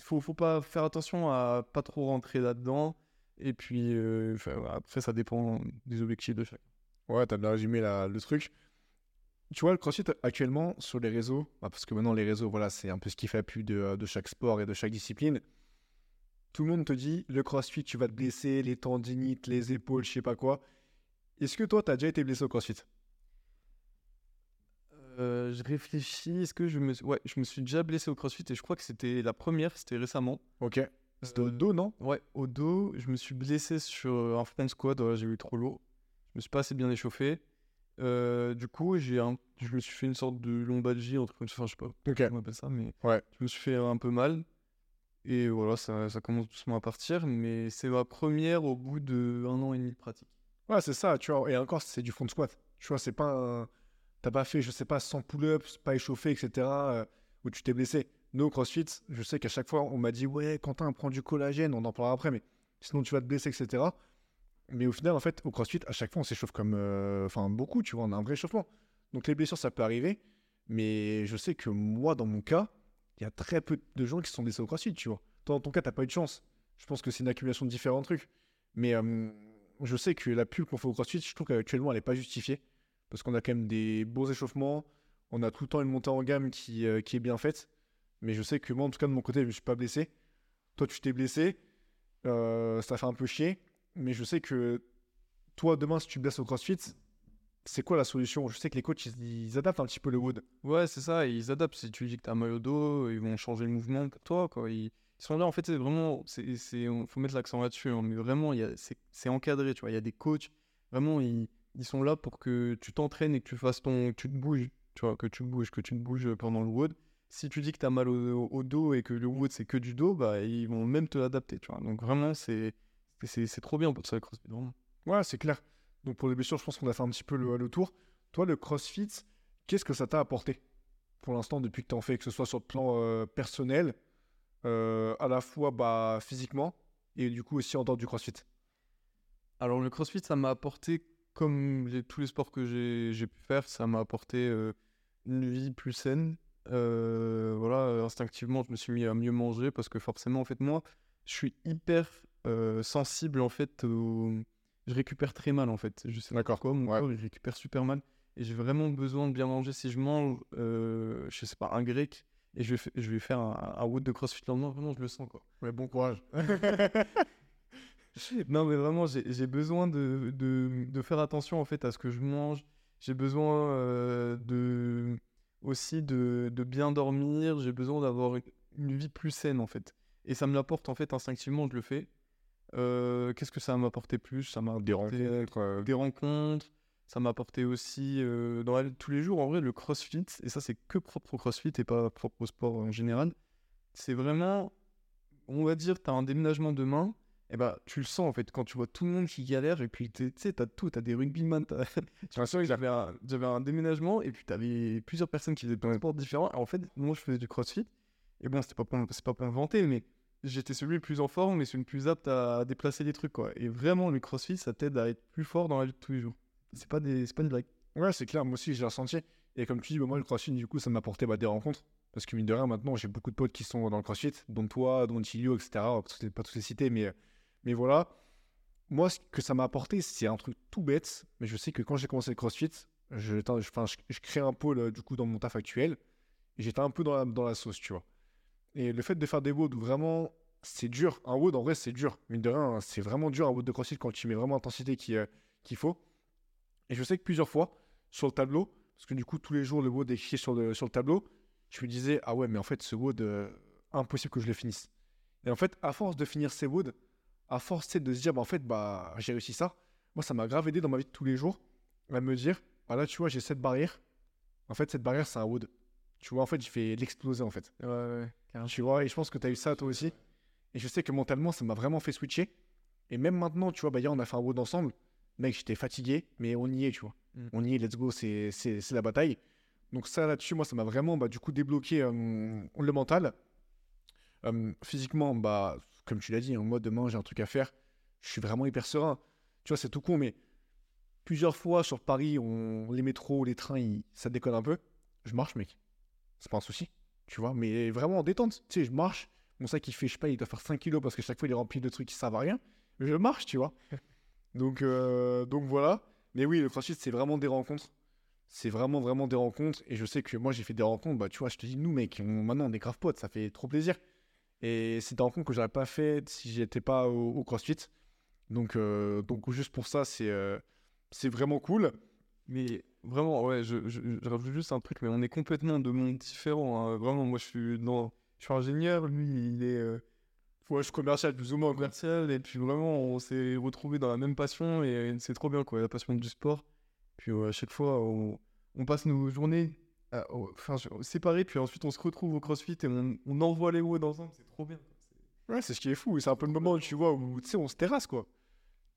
faut pas faire attention à pas trop rentrer là-dedans. Et puis euh, après ça dépend des objectifs de chacun.
Ouais, t'as bien résumé le truc. Tu vois, le crossfit actuellement sur les réseaux, bah, parce que maintenant les réseaux, voilà, c'est un peu ce qui fait appui de, de chaque sport et de chaque discipline. Tout le monde te dit, le crossfit, tu vas te blesser, les tendinites, les épaules, je sais pas quoi. Est-ce que toi, t'as déjà été blessé au crossfit?
Euh, je réfléchis, est-ce que je me suis... ouais, je me suis déjà blessé au CrossFit et je crois que c'était la première, c'était récemment.
Ok. C'était au
Euh,
dos, non?
Ouais, au dos, je me suis blessé sur un front squat, voilà, j'ai eu trop lourd. Je me suis pas assez bien échauffé. Euh, du coup, j'ai un... je me suis fait une sorte de lombalgie, entre enfin, je sais pas
Ok.
comment on appelle ça, mais
Ouais.
je me suis fait un peu mal. Et voilà, ça, ça commence doucement à partir, mais c'est ma première au bout de un an et demi de pratique.
Ouais, c'est ça, tu vois. Et encore, c'est du front squat. Tu vois, c'est pas un... T'as pas fait, je sais pas, 100 pull-ups, pas échauffé, etc. euh, où tu t'es blessé. Nous, au CrossFit, je sais qu'à chaque fois, on m'a dit, ouais, Quentin, prends du collagène, on en parlera après, mais sinon tu vas te blesser, etc. Mais au final, en fait, au CrossFit, à chaque fois, on s'échauffe comme. euh, Enfin, beaucoup, tu vois, on a un vrai échauffement. Donc les blessures, ça peut arriver. Mais je sais que moi, dans mon cas, il y a très peu de gens qui se sont blessés au CrossFit, tu vois. Dans ton cas, t'as pas eu de chance. Je pense que c'est une accumulation de différents trucs. Mais euh, je sais que la pub qu'on fait au CrossFit, je trouve qu'actuellement, elle n'est pas justifiée. Parce qu'on a quand même des beaux échauffements. On a tout le temps une montée en gamme qui, euh, qui est bien faite. Mais je sais que moi, en tout cas, de mon côté, je ne suis pas blessé. Toi, tu t'es blessé. Euh, ça fait un peu chier. Mais je sais que toi, demain, si tu blesses au CrossFit, c'est quoi la solution? Je sais que les coachs, ils, ils adaptent un petit peu le wood.
Ouais, c'est ça, ils adaptent. Si tu dis que t'as mal au dos, ils vont changer le mouvement pour toi, quoi. Ils, sont là, en fait, c'est vraiment, on- faut mettre l'accent là-dessus, hein, mais vraiment, il c'est, encadré, tu. Il y a des coachs, vraiment, ils, ils sont là pour que tu t'entraînes et que tu fasses ton, que tu te bouges, tu vois, que tu bouges, que tu te bouges pendant le wood. Si tu dis que t'as mal au, au dos et que le wood c'est que du dos, bah ils vont même te l'adapter, tu vois. Donc vraiment, c'est, c'est, c'est trop bien pour ça, le CrossFit, vraiment.
Ouais, c'est clair. Donc pour les blessures, je pense qu'on a fait un petit peu le, le tour. Toi, le CrossFit, qu'est-ce que ça t'a apporté pour l'instant depuis que tu en fais, que ce soit sur le plan euh, personnel, euh, à la fois bah, physiquement et du coup aussi en dehors du CrossFit?
Alors le CrossFit, ça m'a apporté, comme les- tous les sports que j'ai pu faire, ça m'a apporté euh, une vie plus saine. Euh, voilà, instinctivement, je me suis mis à mieux manger parce que forcément, en fait, moi, je suis hyper euh, sensible, en fait, au... je récupère très mal, en fait. Je sais
D'accord,
pourquoi, mon
ouais.
corps, il récupère super mal. Et j'ai vraiment besoin de bien manger. Si je mange, je sais pas, un grec, et je vais, fa- je vais faire un, un wood de CrossFit le lendemain, vraiment, je le sens, quoi.
Ouais, bon courage. [LAUGHS]
Non, mais vraiment, j'ai besoin de, de, de faire attention en fait à ce que je mange. J'ai besoin euh, de aussi de, de bien dormir. J'ai besoin d'avoir une, vie plus saine en fait. Et ça me l'apporte en fait instinctivement, je le fais. Euh, Qu'est-ce que ça m'a apporté plus? Ça m'a
Des rencontres. euh,
des rencontres. Ça m'a apporté aussi euh, dans la- tous les jours en vrai le CrossFit. Et ça, c'est que propre au CrossFit et pas propre au sport en général. C'est vraiment, on va dire, tu as un déménagement demain. Et bah, tu le sens en fait quand tu vois tout le monde qui galère et puis tu sais, t'as tout, t'as des rugbyman. [LAUGHS] j'avais un, j'avais un déménagement et puis t'avais plusieurs personnes qui faisaient plein de sports différents. Et en fait, moi je faisais du crossfit et bon, c'était pas pour, c'est pas pour me vanter, mais j'étais celui le plus en forme et celui le plus apte à déplacer les trucs quoi. Et vraiment, le crossfit ça t'aide à être plus fort dans la vie de tous les jours. C'est pas, des, c'est pas une blague.
Ouais, c'est clair, moi aussi, j'ai ressenti. Et comme tu dis, bah, moi, le crossfit, du coup, ça m'a apporté bah, des rencontres. Parce que mine de rien, maintenant, j'ai beaucoup de potes qui sont dans le crossfit, dont toi, dont Tilio, etc. Pas tous les- citer, mais, mais voilà. Moi, ce que ça m'a apporté, c'est un truc tout bête. Mais je sais que quand j'ai commencé le crossfit, je, je, je, crée un pôle, du coup, dans mon taf actuel. J'étais un peu dans la, sauce, tu vois. Et le fait de faire des WOD vraiment, c'est dur. Un WOD, en vrai, c'est dur. Mine de rien, c'est vraiment dur un WOD de crossfit quand tu mets vraiment l'intensité euh, qu'il faut. Et je sais que plusieurs fois, sur le tableau, parce que du coup, tous les jours, le WOD est écrit sur le, sur le tableau, je me disais, ah ouais, mais en fait, ce WOD, euh, impossible que je le finisse. Et en fait, à force de finir ces WOD, à force de se dire, bah, en fait, bah, j'ai réussi ça, moi, ça m'a grave aidé dans ma vie de tous les jours à me dire, ah là, tu vois, j'ai cette barrière. En fait, cette barrière, c'est un WOD. Tu vois, en fait, j'ai fait l'exploser, en fait.
Ouais, ouais, carrément.
Tu vois, et je pense que tu as eu ça toi aussi. Et je sais que mentalement, ça m'a vraiment fait switcher. Et même maintenant, tu vois, bah, hier, on a fait un WOD ensemble. Mec, j'étais fatigué, mais on y est, tu vois.
Mm.
On y est, let's go, c'est la bataille. Donc, ça là-dessus, moi, ça m'a vraiment, bah, du coup, débloqué euh, le mental. Euh, physiquement, bah, comme tu l'as dit, en mode demain, j'ai un truc à faire. Je suis vraiment hyper serein. Tu vois, c'est tout con, mais plusieurs fois sur Paris, on, les métros, les trains, ils- ça déconne un peu. Je marche, mec. C'est pas un souci. Tu vois, mais vraiment en détente. Tu sais, je marche. Mon sac, il fait, je sais pas, il doit faire 5 kilos parce que chaque fois, il est rempli de trucs qui servent à rien. Mais je marche, tu vois. [LAUGHS] Donc, euh, donc voilà. Mais oui, le crossfit, c'est vraiment des rencontres. C'est vraiment, vraiment des rencontres. Et je sais que moi, j'ai fait des rencontres. Bah, tu vois, je te dis, nous, mec, on- maintenant, on est grave potes. Ça fait trop plaisir. Et c'est des rencontres que j'aurais pas faites si j'étais pas au, crossfit. Donc, euh, donc juste pour ça, c'est euh, c'est vraiment cool.
Mais vraiment, ouais, je, je, je rajoute juste un truc, mais on est complètement de mondes différents. hein. Vraiment, moi je suis dans, je suis ingénieur, lui il est euh,
Ouais, je suis commercial plus ou moins.
commercial, et puis vraiment on s'est retrouvés dans la même passion et c'est trop bien quoi, la passion du sport. Puis à chaque fois on passe nos journées à- au- enfin, séparées, puis ensuite on se retrouve au crossfit et on, on envoie les WOD ensemble, c'est trop bien.
Ouais, c'est ce qui est fou. C'est un peu le moment, tu vois, où tu sais, on se terrasse, quoi.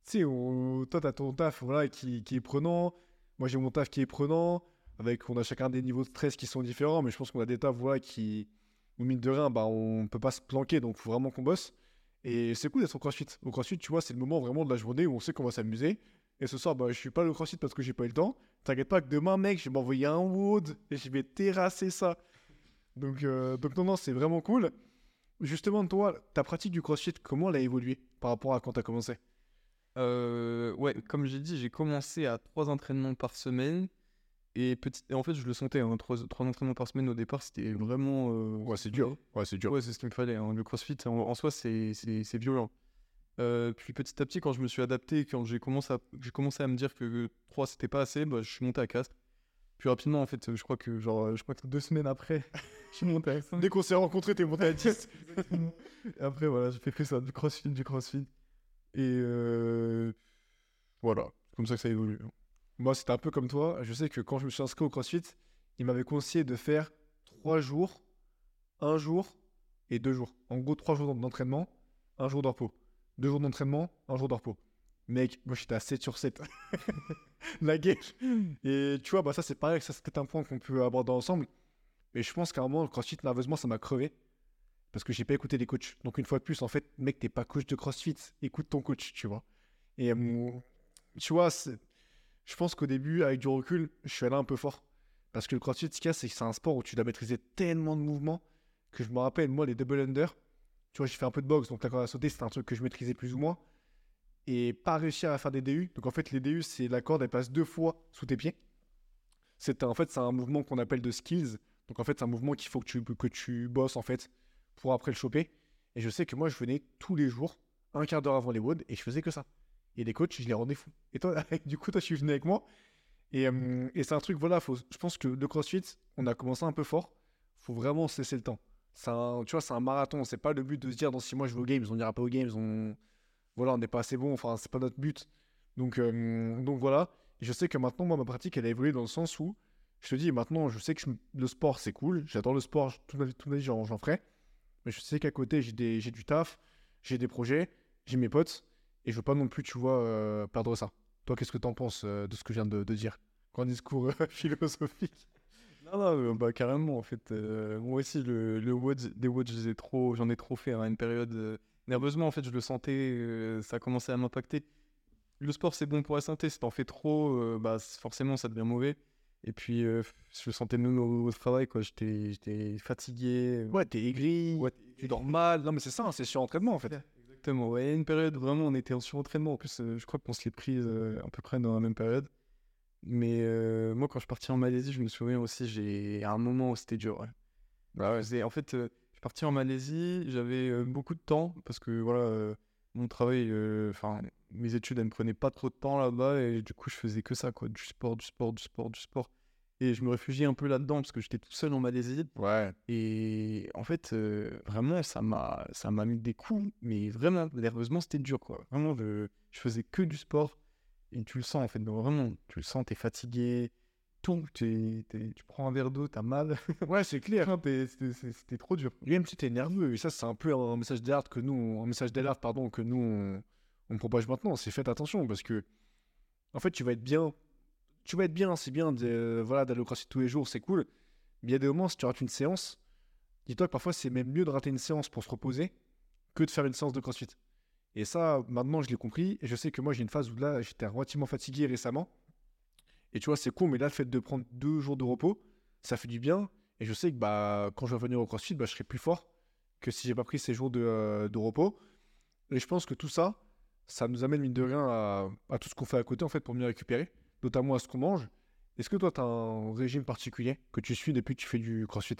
Tu sais, on- toi, t'as ton taf voilà, qui, qui est prenant. Moi, j'ai mon taf qui est prenant. Avec, on a chacun des niveaux de stress qui sont différents, mais je pense qu'on a des tafs voilà, qui, où mine de rien, bah, on peut pas se planquer, donc faut vraiment qu'on bosse. Et c'est cool d'être au crossfit. Au crossfit, tu vois, c'est le moment vraiment de la journée où on sait qu'on va s'amuser. Et ce soir, bah, je suis pas au crossfit parce que j'ai pas eu le temps. T'inquiète pas que demain, mec, je vais m'envoyer un wood et je vais terrasser ça. Donc, euh, donc non, non, c'est vraiment cool. Justement, toi, ta pratique du crossfit, comment elle a évolué par rapport à quand tu as commencé?
Euh, ouais, comme j'ai dit, j'ai commencé à trois entraînements par semaine. Et, petit... et en fait, je le sentais, hein, trois, trois entraînements par semaine au départ, c'était vraiment. euh,
Ouais, c'est dur. Ouais, c'est dur.
Ouais, c'est ce qu'il me fallait. hein. Le crossfit, en, en soi, c'est violent. Euh, puis petit à petit, quand je me suis adapté, quand j'ai commencé à, j'ai commencé à me dire que 3 c'était pas assez, bah, je suis monté à 4. Puis rapidement, en fait, je crois que genre, je crois que deux semaines après, [LAUGHS] je suis monté à 5.
Dès qu'on s'est rencontrés, t'es monté à 10.
Et après, voilà, j'ai fait que ça, du crossfit, du crossfit. Et euh, voilà, c'est comme ça que ça évolue.
Moi, c'était un peu comme toi. Je sais que quand je me suis inscrit au crossfit, il m'avait conseillé de faire 3 jours, 1 jour et 2 jours. En gros, 3 jours d'entraînement, 1 jour de repos. 2 jours d'entraînement, 1 jour de repos. Mec, moi j'étais à 7 sur 7. [LAUGHS] La guerre. Et tu vois, bah ça c'est pareil, ça c'est un point qu'on peut aborder ensemble. Mais je pense qu'à un moment, le crossfit, nerveusement, ça m'a crevé. Parce que j'ai pas écouté les coachs. Donc une fois de plus, en fait, mec, t'es pas coach de crossfit. Écoute ton coach, tu vois. Et euh, tu vois, je pense qu'au début, avec du recul, je suis allé un peu fort. Parce que le crossfit, ce qu'il y a, c'est que c'est un sport où tu dois maîtriser tellement de mouvements que je me rappelle, moi, les double under, tu vois, j'ai fait un peu de boxe, donc la corde à sauter, c'était un truc que je maîtrisais plus ou moins. Et pas réussir à faire des DU. Donc en fait, les DU, c'est la corde, elle passe deux fois sous tes pieds. C'est en fait, c'est un mouvement qu'on appelle de skills. Donc en fait, c'est un mouvement qu'il faut que tu, que tu bosses en fait pour après le choper. Et je sais que moi, je venais tous les jours, un quart d'heure avant les WOD, et je faisais que ça. Et les coachs, je les rendais fous. Et toi, [LAUGHS] du coup, toi, suis venu avec moi. Et, euh, et c'est un truc, voilà, faut, je pense que le CrossFit, on a commencé un peu fort. faut vraiment se laisser le temps. C'est un- tu vois, c'est un marathon. C'est pas le but de se dire dans six mois, je vais aux Games, on n'ira pas aux Games. On... Voilà, on n'est pas assez bon. Enfin, c'est pas notre but. Donc, euh, donc voilà. Je sais que maintenant, moi, ma pratique, elle a évolué dans le sens où je te dis, maintenant, je sais que le sport, c'est cool. J'adore le sport. Toute ma vie, toute ma j'en ferai. Mais je sais qu'à côté, j'ai des- j'ai du taf, j'ai des projets. j'ai mes potes, et je veux pas non plus, tu vois, euh, perdre ça. Toi, qu'est-ce que t'en penses euh, de ce que je viens de, de dire? Grand discours [LAUGHS] philosophique.
Non, non, euh, bah carrément, en fait. euh, moi aussi, le, le WOD, des ai trop, j'en ai trop fait à une période. euh, nerveusement, en fait, je le sentais, euh, ça commençait à m'impacter. Le sport, c'est bon pour la santé. Si t'en fais trop, bah, forcément, ça devient mauvais. Et puis, je le sentais même au, au travail, quoi. J'étais, fatigué.
Ouais, t'es aigri,
Ouais,
tu dors mal. Non, mais c'est ça, hein, c'est sur entraînement en fait.
Exactement, ouais. Il y a une période, vraiment, on était en surentraînement. En plus, je crois qu'on se l'est pris euh, à peu près dans la même période. Mais euh, moi, quand je suis parti en Malaisie, je me souviens aussi, j'ai à un moment où c'était dur. ouais.
Bah
en fait, euh, je suis parti en Malaisie, j'avais euh, beaucoup de temps parce que voilà, mon travail, enfin, mes études, elles me prenaient pas trop de temps là-bas et du coup, je faisais que ça, quoi, du sport, du sport, du sport, du sport. Et je me réfugiais un peu là-dedans parce que j'étais tout seul en Malaisie.
Ouais.
Et en fait, vraiment, ça m'a, ça m'a mis des coups, mais vraiment, nerveusement, c'était dur, quoi. Vraiment, je, je faisais que du sport et tu le sens, en fait, vraiment, tu le sens, t'es fatigué, tout, tu prends un verre d'eau, t'as mal. [LAUGHS]
Ouais, c'est clair.
C'était trop dur.
Et Même si t'es nerveux, et ça, c'est un peu un message d'alerte que nous, un message d'alerte, pardon, que nous, on, on propage maintenant. C'est faites attention parce que, en fait, tu vas être bien. Tu vas être bien, c'est bien de, voilà, d'aller au CrossFit tous les jours, c'est cool. Mais il y a des moments, si tu rates une séance, dis-toi que parfois, c'est même mieux de rater une séance pour se reposer que de faire une séance de CrossFit. Et ça, maintenant, je l'ai compris. Et je sais que moi, j'ai une phase où là, j'étais relativement fatigué récemment. Et tu vois, c'est cool, mais là, le fait de prendre deux jours de repos, ça fait du bien. Et je sais que bah, quand je vais revenir au CrossFit, bah, je serai plus fort que si j'ai pas pris ces jours de, euh, repos. Et je pense que tout ça, ça nous amène, mine de rien, à, à tout ce qu'on fait à côté, en fait, pour mieux récupérer, notamment à ce qu'on mange. Est-ce que toi, tu as un régime particulier que tu suis depuis que tu fais du CrossFit?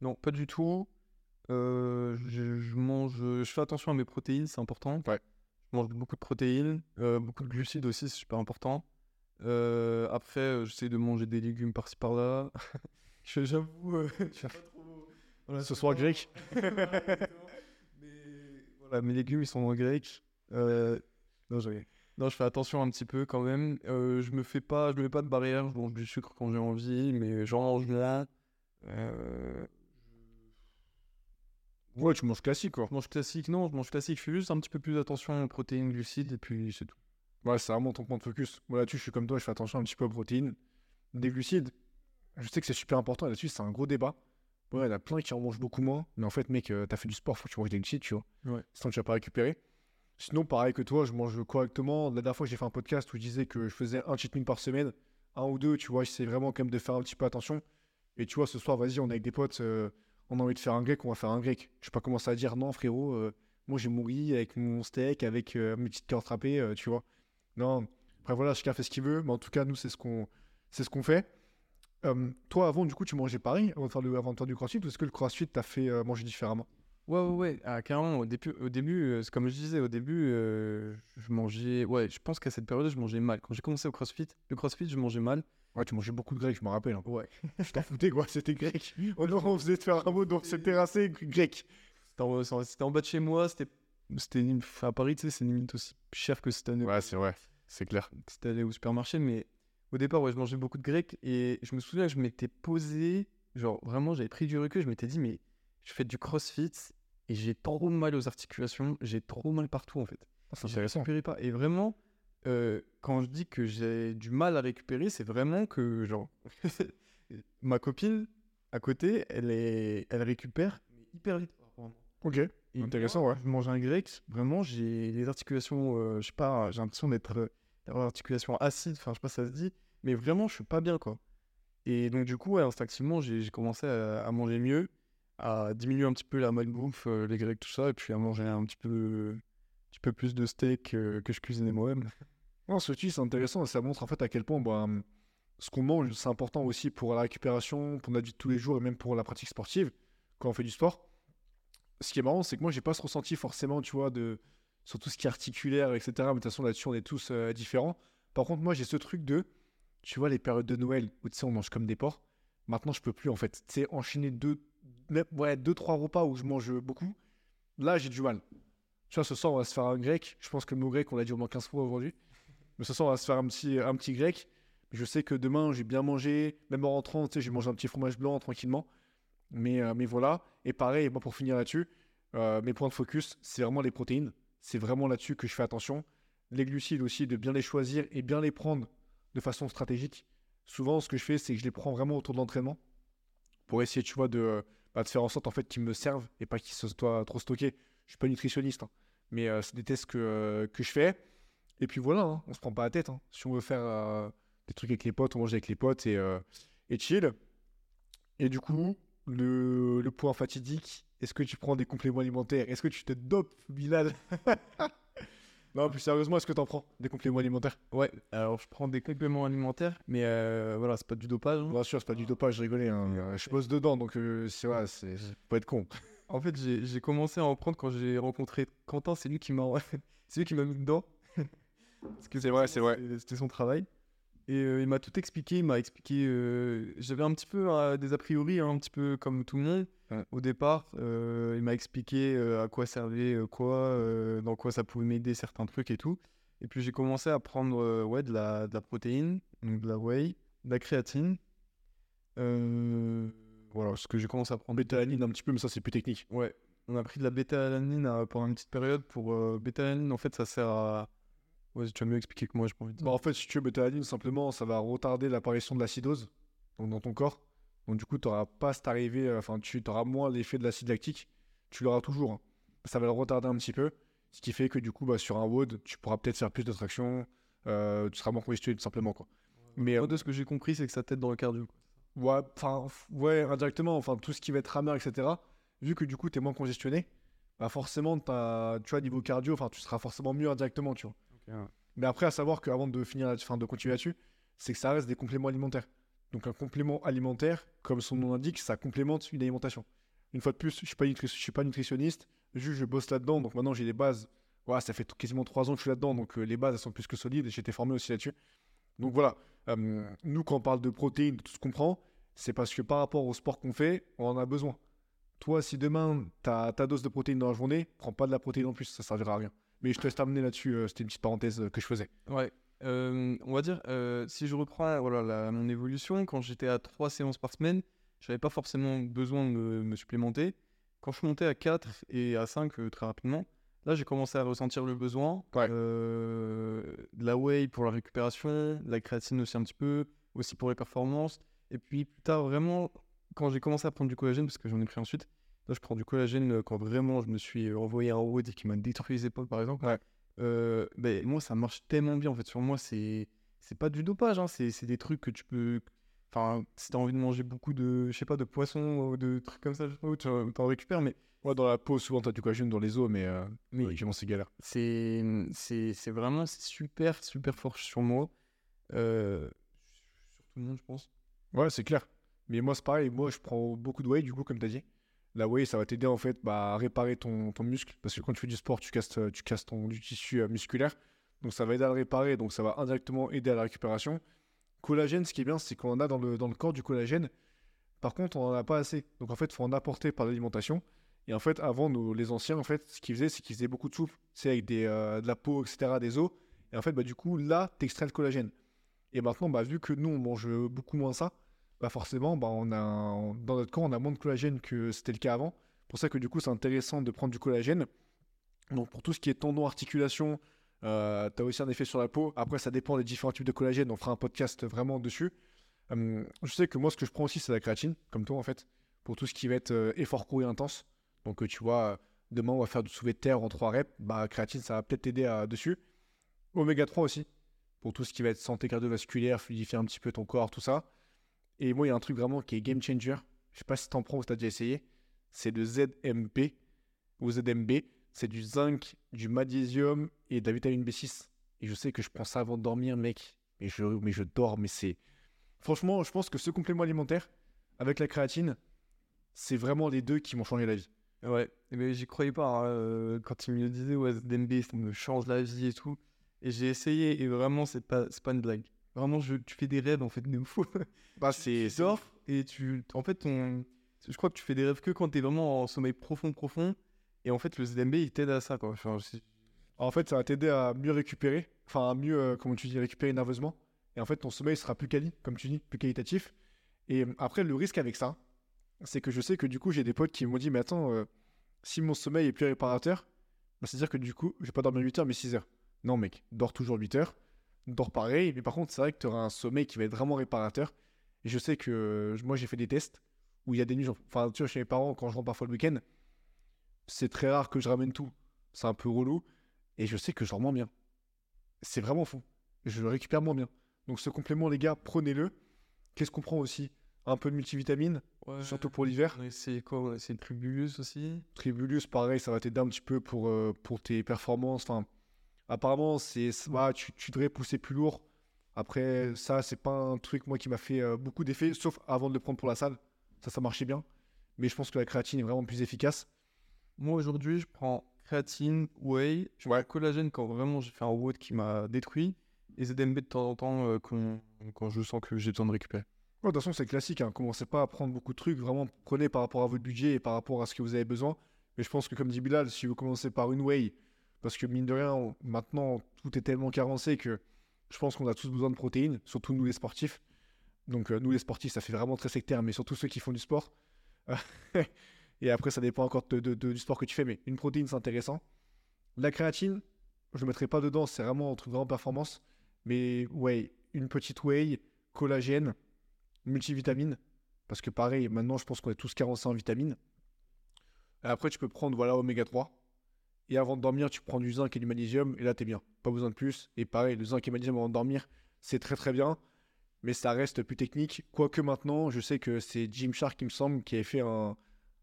Non, pas du tout. Euh, je, je mange, je fais attention à mes protéines, c'est important.
Ouais.
Je mange beaucoup de protéines, euh, beaucoup de glucides aussi, c'est super important. Euh, après, euh, j'essaie de manger des légumes par-ci par-là. [LAUGHS] J'avoue, euh, je pas trop. Voilà,
Ce soir grec [LAUGHS]
Mais voilà, mes légumes, ils sont en grec. Euh, non, je... non, je fais attention un petit peu quand même. Euh, je me fais pas, je me mets pas de barrière. Je mange du sucre quand j'ai envie, mais j'en mange là. Euh,
Ouais, tu manges classique, quoi.
je mange classique, non, je mange classique. Je fais juste un petit peu plus attention aux protéines, glucides, et puis c'est tout.
Ouais, c'est vraiment ton point de focus. Moi, là-dessus, je suis comme toi, je fais attention un petit peu aux protéines. Des glucides, je sais que c'est super important, et là-dessus, c'est un gros débat. Ouais, il y en a plein qui en mangent beaucoup moins, mais en fait, mec, euh, t'as fait du sport, faut que tu manges des glucides, tu vois.
Ouais.
Sinon, tu vas pas récupérer. Sinon, pareil que toi, je mange correctement. La dernière fois, j'ai fait un podcast où je disais que je faisais un cheat meal par semaine, un ou deux, tu vois, j'essaie vraiment quand même de faire un petit peu attention. Et tu vois, ce soir, vas-y, on est avec des potes, euh, on a envie de faire un grec, on va faire un grec. Je vais pas commencer à dire non, frérot, euh, moi j'ai mon riz avec mon steak, avec euh, mes petites carottes râpées, euh, tu vois. Non, après voilà, chacun fait ce qu'il veut, mais en tout cas, nous, c'est ce qu'on c'est ce qu'on fait. Euh, toi, avant, du coup, tu mangeais pareil avant de faire, du crossfit, ou est-ce que le crossfit t'a fait euh, manger différemment?
Ouais, ouais, ouais. Ah, carrément, au début, au début comme je disais, au début, je mangeais. Ouais, je pense qu'à cette période, je mangeais mal. Quand j'ai commencé au CrossFit, le CrossFit, je mangeais mal.
Ouais, tu mangeais beaucoup de grec, je me rappelle. hein.
Ouais. [LAUGHS]
Je t'en foutais, quoi, c'était grec. [LAUGHS] Non, on faisait te faire un mot, donc c'était terrassé grec.
C'était en, bas de chez moi, c'était. À Paris, tu sais, c'est limite aussi cher que cette année.
Ouais, c'est vrai, c'est clair.
C'était aller au supermarché, mais au départ, ouais, je mangeais beaucoup de grec et je me souviens que je m'étais posé, genre vraiment, j'avais pris du recul, je m'étais dit, mais je fais du crossfit et j'ai trop mal aux articulations, j'ai trop mal partout en fait.
Ah, c'est intéressant.
pas. Et vraiment, euh, quand je dis que j'ai du mal à récupérer, c'est vraiment que, genre, [LAUGHS] ma copine à côté, elle, est... elle récupère hyper vite.
Ok.
Et
Intéressant,
moi,
ouais.
Je mange un grec, vraiment, j'ai les articulations, euh, je sais pas, j'ai l'impression d'être, euh, d'avoir l'articulation acide, enfin, je sais pas si ça se dit, mais vraiment, je suis pas bien, quoi. Et donc, du coup, ouais, instinctivement, j'ai j'ai commencé à, à manger mieux, à diminuer un petit peu la malbouffe, euh, les grecs, tout ça, et puis à manger un petit peu, un petit peu plus de steak euh, que je cuisinais moi-même.
Non, ce c'est intéressant et ça montre en fait à quel point bah, hum, ce qu'on mange, c'est important aussi pour la récupération, pour notre vie de tous les jours et même pour la pratique sportive quand on fait du sport. Ce qui est marrant, c'est que moi, j'ai pas ce ressenti forcément, tu vois, de, sur tout ce qui est articulaire, etc. Mais de toute façon, là-dessus, on est tous euh, différents. Par contre, moi, j'ai ce truc de, tu vois, les périodes de Noël où tu sais, on mange comme des porcs. Maintenant, je peux plus en fait. Tu sais, enchaîner deux, ouais, deux, trois repas où je mange beaucoup. Là, j'ai du mal. Tu vois, ce soir, on va se faire un grec. Je pense que le mot grec, on l'a dit au moins 15 fois aujourd'hui. Mais ce soir, on va se faire un petit, un petit grec. Je sais que demain, j'ai bien mangé. Même en rentrant, tu sais, j'ai mangé un petit fromage blanc tranquillement. Mais, euh, voilà. Et pareil, moi, pour finir là-dessus, euh, mes points de focus, c'est vraiment les protéines. c'est vraiment là-dessus que je fais attention. Les glucides aussi, de bien les choisir et bien les prendre de façon stratégique. Souvent, ce que je fais, c'est que je les prends vraiment autour de l'entraînement pour essayer, tu vois, de, bah, faire en sorte en fait qu'ils me servent et pas qu'ils soient trop stockés. Je suis pas nutritionniste, hein. mais euh, c'est des tests que, que je fais. Et puis voilà, hein, on se prend pas la tête. hein. Si on veut faire euh, des trucs avec les potes, on mange avec les potes et, euh, et chill. Et du coup, le, le point fatidique, est-ce que tu prends des compléments alimentaires? Est-ce que tu te dopes, Bilal? [LAUGHS] Non, plus sérieusement, est-ce que tu en prends des compléments alimentaires?
Ouais, alors je prends des compléments alimentaires, mais euh, voilà, c'est pas du dopage. hein.
Bien sûr, c'est pas du dopage, je rigolais. hein. Euh, Je bosse dedans, donc euh, c'est vrai, c'est faut être con.
En fait, j'ai commencé à en prendre quand j'ai rencontré Quentin, c'est lui qui m'a [LAUGHS] mis dedans.
C'est vrai, c'est vrai.
c'était- son travail. Et euh, il m'a tout expliqué, il m'a expliqué. euh, J'avais un petit peu euh, des a priori, hein, un petit peu comme tout le monde.
Ouais.
Au départ, il m'a expliqué à quoi servait quoi, dans quoi ça pouvait m'aider certains trucs et tout. Et puis j'ai commencé à prendre ouais, de, la, de la protéine, donc de la whey, de la créatine. Voilà, ce que j'ai commencé à prendre.
Bétalanine un petit peu, mais ça c'est plus technique.
Ouais, on a pris de la bêta-alanine pendant une petite période. Pour bêta-alanine, en fait, ça sert à. Ouais, tu vas mieux expliquer que moi, de dire.
Bah, en fait, si tu veux bétalanine, simplement, ça va retarder l'apparition de l'acidose donc dans ton corps. Donc du coup, tu n'auras pas cette arrivée, euh, enfin, tu auras moins l'effet de l'acide lactique. Tu l'auras toujours. hein. Ça va le retarder un petit peu. Ce qui fait que du coup, bah, sur un WOD, tu pourras peut-être faire plus de traction. euh, tu seras moins congestionné tout simplement. Quoi. Mais
Moi,
euh,
de ce que j'ai compris, c'est que ça t'aide dans le cardio. quoi.
ouais, enfin, ouais, indirectement, enfin, tout ce qui va être rameur, etc. Vu que du coup, tu es moins congestionné, bah, forcément, t'as- tu vois, niveau cardio, enfin, tu seras forcément mieux indirectement, tu vois. Mais après, à savoir qu'avant de finir, de continuer là-dessus, c'est que ça reste des compléments alimentaires. Donc un complément alimentaire, comme son nom l'indique, ça complémente une alimentation. Une fois de plus, je suis suis pas nutritionniste, juste je bosse là-dedans, donc maintenant j'ai les bases. Voilà, ça fait quasiment trois ans que je suis là-dedans, donc euh, les bases sont plus que solides et j'ai été formé aussi là-dessus. Donc voilà, nous quand on parle de protéines, de tout ce qu'on prend, c'est parce que par rapport au sport qu'on fait, on en a besoin. Toi, si demain tu as ta dose de protéines dans la journée, prends pas de la protéine en plus, ça servira à rien. Mais je te laisse terminer là-dessus, euh, c'était une petite parenthèse euh, que je faisais.
Ouais. Euh, on va dire, si je reprends voilà, la- mon évolution, quand j'étais à 3 séances par semaine, j'avais pas forcément besoin de me, me supplémenter. Quand je suis monté à 4 et à 5 euh, très rapidement, là j'ai commencé à ressentir le besoin.
Ouais.
De la whey pour la récupération, de la créatine aussi un petit peu, aussi pour les performances. Et puis plus tard, vraiment, quand j'ai commencé à prendre du collagène, parce que j'en ai pris ensuite, là je prends du collagène euh, quand vraiment je me suis envoyé un road et qui m'a détruit les épaules par exemple.
Ouais.
Euh, ben, moi ça marche tellement bien en fait sur moi c'est c'est pas du dopage hein, c'est c'est des trucs que tu peux enfin si t'as envie de manger beaucoup de je sais pas de poissons ou de trucs comme ça je sais pas où tu t'en récupères mais
Ouais, dans la peau, souvent tu as du collagène dans les os, mais, euh,
mais
effectivement, c'est galère.
c'est c'est c'est vraiment super super fort sur moi euh, sur tout le monde je pense
Ouais, c'est clair. Mais moi, c'est pareil. Moi, je prends beaucoup de whey, du coup, comme tu as dit. La whey, ça va t'aider bah, à réparer ton, muscle. Parce que quand tu fais du sport, tu casses, tu ton du tissu euh, musculaire. Donc, ça va aider à le réparer. Donc, ça va indirectement aider à la récupération. Collagène, ce qui est bien, c'est qu'on en a dans le, dans le corps du collagène. Par contre, on n'en a pas assez. Donc, en fait, il faut en apporter par l'alimentation. Et en fait, avant, nos, les anciens, en fait, ce qu'ils faisaient, c'est qu'ils faisaient beaucoup de soupe. C'est avec euh, de la peau, etc., des os. Et en fait, bah, du coup, là, tu extrais le collagène. Et maintenant, bah, vu que nous, on mange beaucoup moins ça, bah forcément, bah on a dans notre corps, on a moins de collagène que c'était le cas avant. pour ça que du coup, c'est intéressant de prendre du collagène. Donc, pour tout ce qui est tendon, articulation, euh, tu as aussi un effet sur la peau. Après, ça dépend des différents types de collagène. On fera un podcast vraiment dessus. Hum, je sais que moi, ce que je prends aussi, c'est la créatine, comme toi en fait, pour tout ce qui va être euh, effort couru intense. Donc, euh, tu vois, demain, on va faire du soulevé de terre en 3 reps. Bah, créatine, ça va peut-être t'aider dessus. Oméga 3 aussi, pour tout ce qui va être santé cardiovasculaire, fluidifier un petit peu ton corps, tout ça. Et moi, il y a un truc vraiment qui est game changer. Je sais pas si t'en prends ou si t'as déjà essayé. C'est le ZMP ou ZMB. C'est du zinc, du magnésium et de la vitamine B6. Et je sais que je prends ça avant de dormir, mec. Mais je, mais je dors, mais c'est. Franchement, je pense que ce complément alimentaire, avec la créatine, c'est vraiment les deux qui m'ont changé la vie.
Ouais, mais j'y croyais pas hein, euh, quand il me le disait, ouais, ZMB, ça me change la vie et tout. Et j'ai essayé et vraiment, c'est pas, pas une blague. Vraiment, je, tu fais des rêves en fait de fou.
Bah, [LAUGHS]
tu dors et tu. En fait, ton, je crois que tu fais des rêves que quand t'es vraiment en sommeil profond, profond. Et en fait, le ZMB, il t'aide à ça, quoi. Enfin, c'est-
En fait, ça va t'aider à mieux récupérer, enfin à mieux, euh, comment tu dis, récupérer nerveusement. Et en fait, ton sommeil sera plus quali, comme tu dis, plus qualitatif. Et euh, après, le risque avec ça, c'est que je sais que du coup, j'ai des potes qui m'ont dit, mais attends, euh, si mon sommeil est plus réparateur, bah, c'est-à-dire que du coup, je vais pas dormir 8 heures, mais 6 heures. Non, mec, dors toujours 8 heures. Dors pareil, mais par contre, c'est vrai que tu auras un sommeil qui va être vraiment réparateur. Et je sais que moi, j'ai fait des tests où il y a des nuits, enfin, tu vois, chez mes parents, quand je rentre parfois le week-end, c'est très rare que je ramène tout. C'est un peu relou. Et je sais que je dors moins bien. C'est vraiment fou. Je le récupère moins bien. Donc, ce complément, les gars, prenez-le. Qu'est-ce qu'on prend aussi? Un peu de multivitamine,
Ouais.
surtout pour l'hiver.
On a essayé quoi? On a essayé Tribulus aussi.
Tribulus, pareil, ça va t'aider un petit peu pour, euh, pour tes performances. Enfin, apparemment, c'est, voilà, tu, tu devrais pousser plus lourd. Après, ça, c'est pas un truc, moi, qui m'a fait euh, beaucoup d'effets, sauf avant de le prendre pour la salle. Ça, ça marchait bien. Mais je pense que la créatine est vraiment plus efficace.
Moi aujourd'hui, je prends créatine, whey, je prends collagène quand vraiment j'ai fait un WOD qui m'a détruit, et ZMB de temps en temps euh, quand, quand je sens que j'ai besoin de récupérer.
Ouais, de toute façon, c'est classique. Hein. Commencez pas à prendre beaucoup de trucs. Vraiment, prenez par rapport à votre budget et par rapport à ce que vous avez besoin. Mais je pense que, comme dit Bilal, si vous commencez par une whey, parce que mine de rien, maintenant, tout est tellement carencé que je pense qu'on a tous besoin de protéines, surtout nous les sportifs. Donc, euh, nous les sportifs, ça fait vraiment très sectaire, mais surtout ceux qui font du sport. [LAUGHS] et après, ça dépend encore du sport que tu fais, mais une protéine, c'est intéressant. La créatine, je ne mettrai pas dedans, c'est vraiment un truc vraiment performance. Mais ouais, une petite whey, collagène, multivitamine. Parce que pareil, maintenant, je pense qu'on est tous carencés en vitamines. Après, tu peux prendre voilà, oméga 3. Et avant de dormir, tu prends du zinc et du magnésium. Et là, t'es bien. Pas besoin de plus. Et pareil, le zinc et le magnésium avant de dormir, c'est très très bien. Mais ça reste plus technique. Quoique maintenant, je sais que c'est Jim Shark, il me semble, qui avait fait un,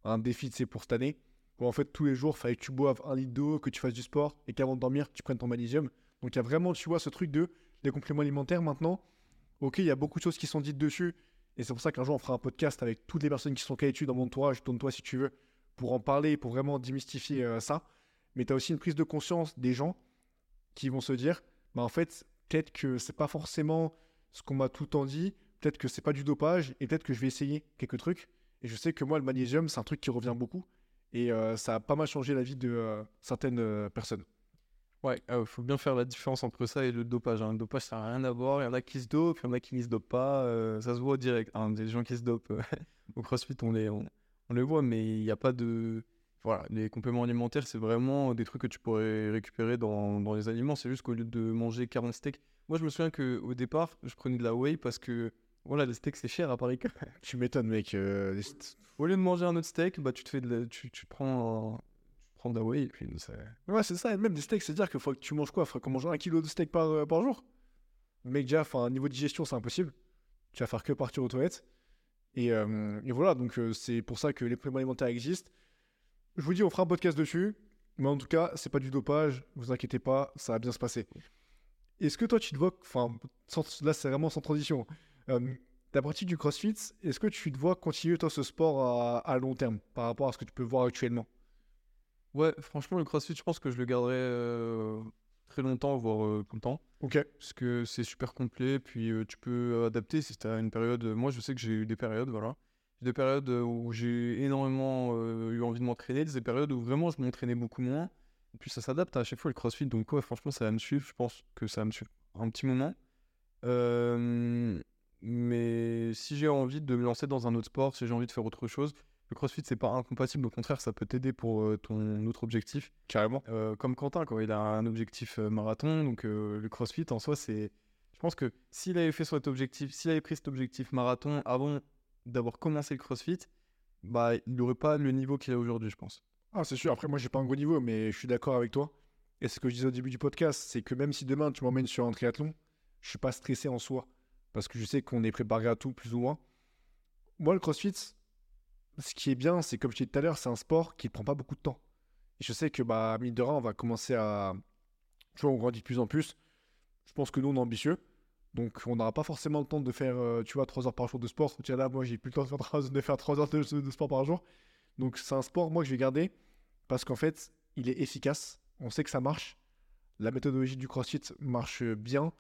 un défi sais, pour cette année. En fait, tous les jours, il fallait que tu boives un litre d'eau, que tu fasses du sport. Et qu'avant de dormir, tu prennes ton magnésium. Donc il y a vraiment, tu vois, ce truc de les compléments alimentaires maintenant. Ok, il y a beaucoup de choses qui sont dites dessus. Et c'est pour ça qu'un jour, on fera un podcast avec toutes les personnes qui sont qualifiées dans mon entourage, tourne-toi si tu veux, pour en parler, pour vraiment démystifier euh, ça. Mais tu as aussi une prise de conscience des gens qui vont se dire, bah en fait, peut-être que c'est pas forcément ce qu'on m'a tout le temps dit, peut-être que c'est pas du dopage, et peut-être que je vais essayer quelques trucs. Et je sais que moi, le magnésium, c'est un truc qui revient beaucoup. Et euh, ça a pas mal changé la vie de euh, certaines euh, personnes.
Ouais, il faut bien faire la différence entre ça et le dopage. hein. Le dopage, ça n'a rien à voir. Il y en a qui se dopent, il y en a qui ne se dopent pas. ça se voit direct. hein. Des gens qui se dopent [LAUGHS] au crossfit, on les, on, on les voit, mais il n'y a pas de. Voilà, les compléments alimentaires, c'est vraiment des trucs que tu pourrais récupérer dans, dans les aliments. C'est juste qu'au lieu de manger 40 steaks. Moi, je me souviens qu'au départ, je prenais de la whey parce que. Voilà, les steaks, c'est cher à Paris. [LAUGHS]
Tu m'étonnes, mec. euh, les-
Au lieu de manger un autre steak, bah, tu, te fais de la- tu, tu prends, un- tu prends de la whey et puis.
Ouais, c'est ça. Et même des steaks, c'est-à-dire faut que tu manges quoi? Faut qu'on mange un kilo de steak par, euh, par jour? Mec, déjà, enfin, niveau digestion, c'est impossible. Tu vas faire que partir aux toilettes. Et, euh, et voilà, donc c'est pour ça que les compléments alimentaires existent. Je vous dis, on fera un podcast dessus. Mais en tout cas, c'est pas du dopage. Vous inquiétez pas, ça va bien se passer. Est-ce que toi, tu te vois. Enfin, là, c'est vraiment sans transition. Euh, ta pratique du crossfit, est-ce que tu te vois continuer, toi, ce sport à, à long terme par rapport à ce que tu peux voir actuellement?
Ouais, franchement, le crossfit, je pense que je le garderai euh, très longtemps, voire euh, tout le temps.
Ok.
Parce que c'est super complet, puis euh, tu peux adapter si tu as une période. Moi, je sais que j'ai eu des périodes, voilà. Des périodes euh, où j'ai énormément euh, eu envie de m'entraîner, des périodes où vraiment je m'entraînais beaucoup moins. Et puis ça s'adapte à chaque fois le crossfit, donc ouais, franchement, ça va me suivre. Je pense que ça va me suivre un petit moment. Euh, mais si j'ai envie de me lancer dans un autre sport, si j'ai envie de faire autre chose, le crossfit, c'est pas incompatible. Au contraire, ça peut t'aider pour euh, ton autre objectif.
Carrément.
Comme Quentin, quand il a un objectif marathon, donc le crossfit en soi, c'est. Je pense que s'il avait fait cet objectif, s'il avait pris cet objectif marathon avant d'avoir commencé le crossfit, bah, il n'aurait pas le niveau qu'il a aujourd'hui, je pense.
Ah, c'est sûr. Après, moi, j'ai pas un gros niveau, mais je suis d'accord avec toi. Et ce que je disais au début du podcast, c'est que même si demain tu m'emmènes sur un triathlon, je suis pas stressé en soi. Parce que je sais qu'on est préparé à tout, plus ou moins. Moi, le crossfit, ce qui est bien, c'est comme je disais tout à l'heure, c'est un sport qui ne prend pas beaucoup de temps. Et je sais que, bah, mine de rien, on va commencer à. Tu vois, on grandit de plus en plus. Je pense que nous, on est ambitieux. Donc, on n'aura pas forcément le temps de faire, euh, tu vois, 3 heures par jour de sport. Tiens, là, moi, j'ai plus le temps de faire 3, de faire 3 heures de, de sport par jour. Donc, c'est un sport, moi, que je vais garder parce qu'en fait, il est efficace. On sait que ça marche. La méthodologie du CrossFit marche bien.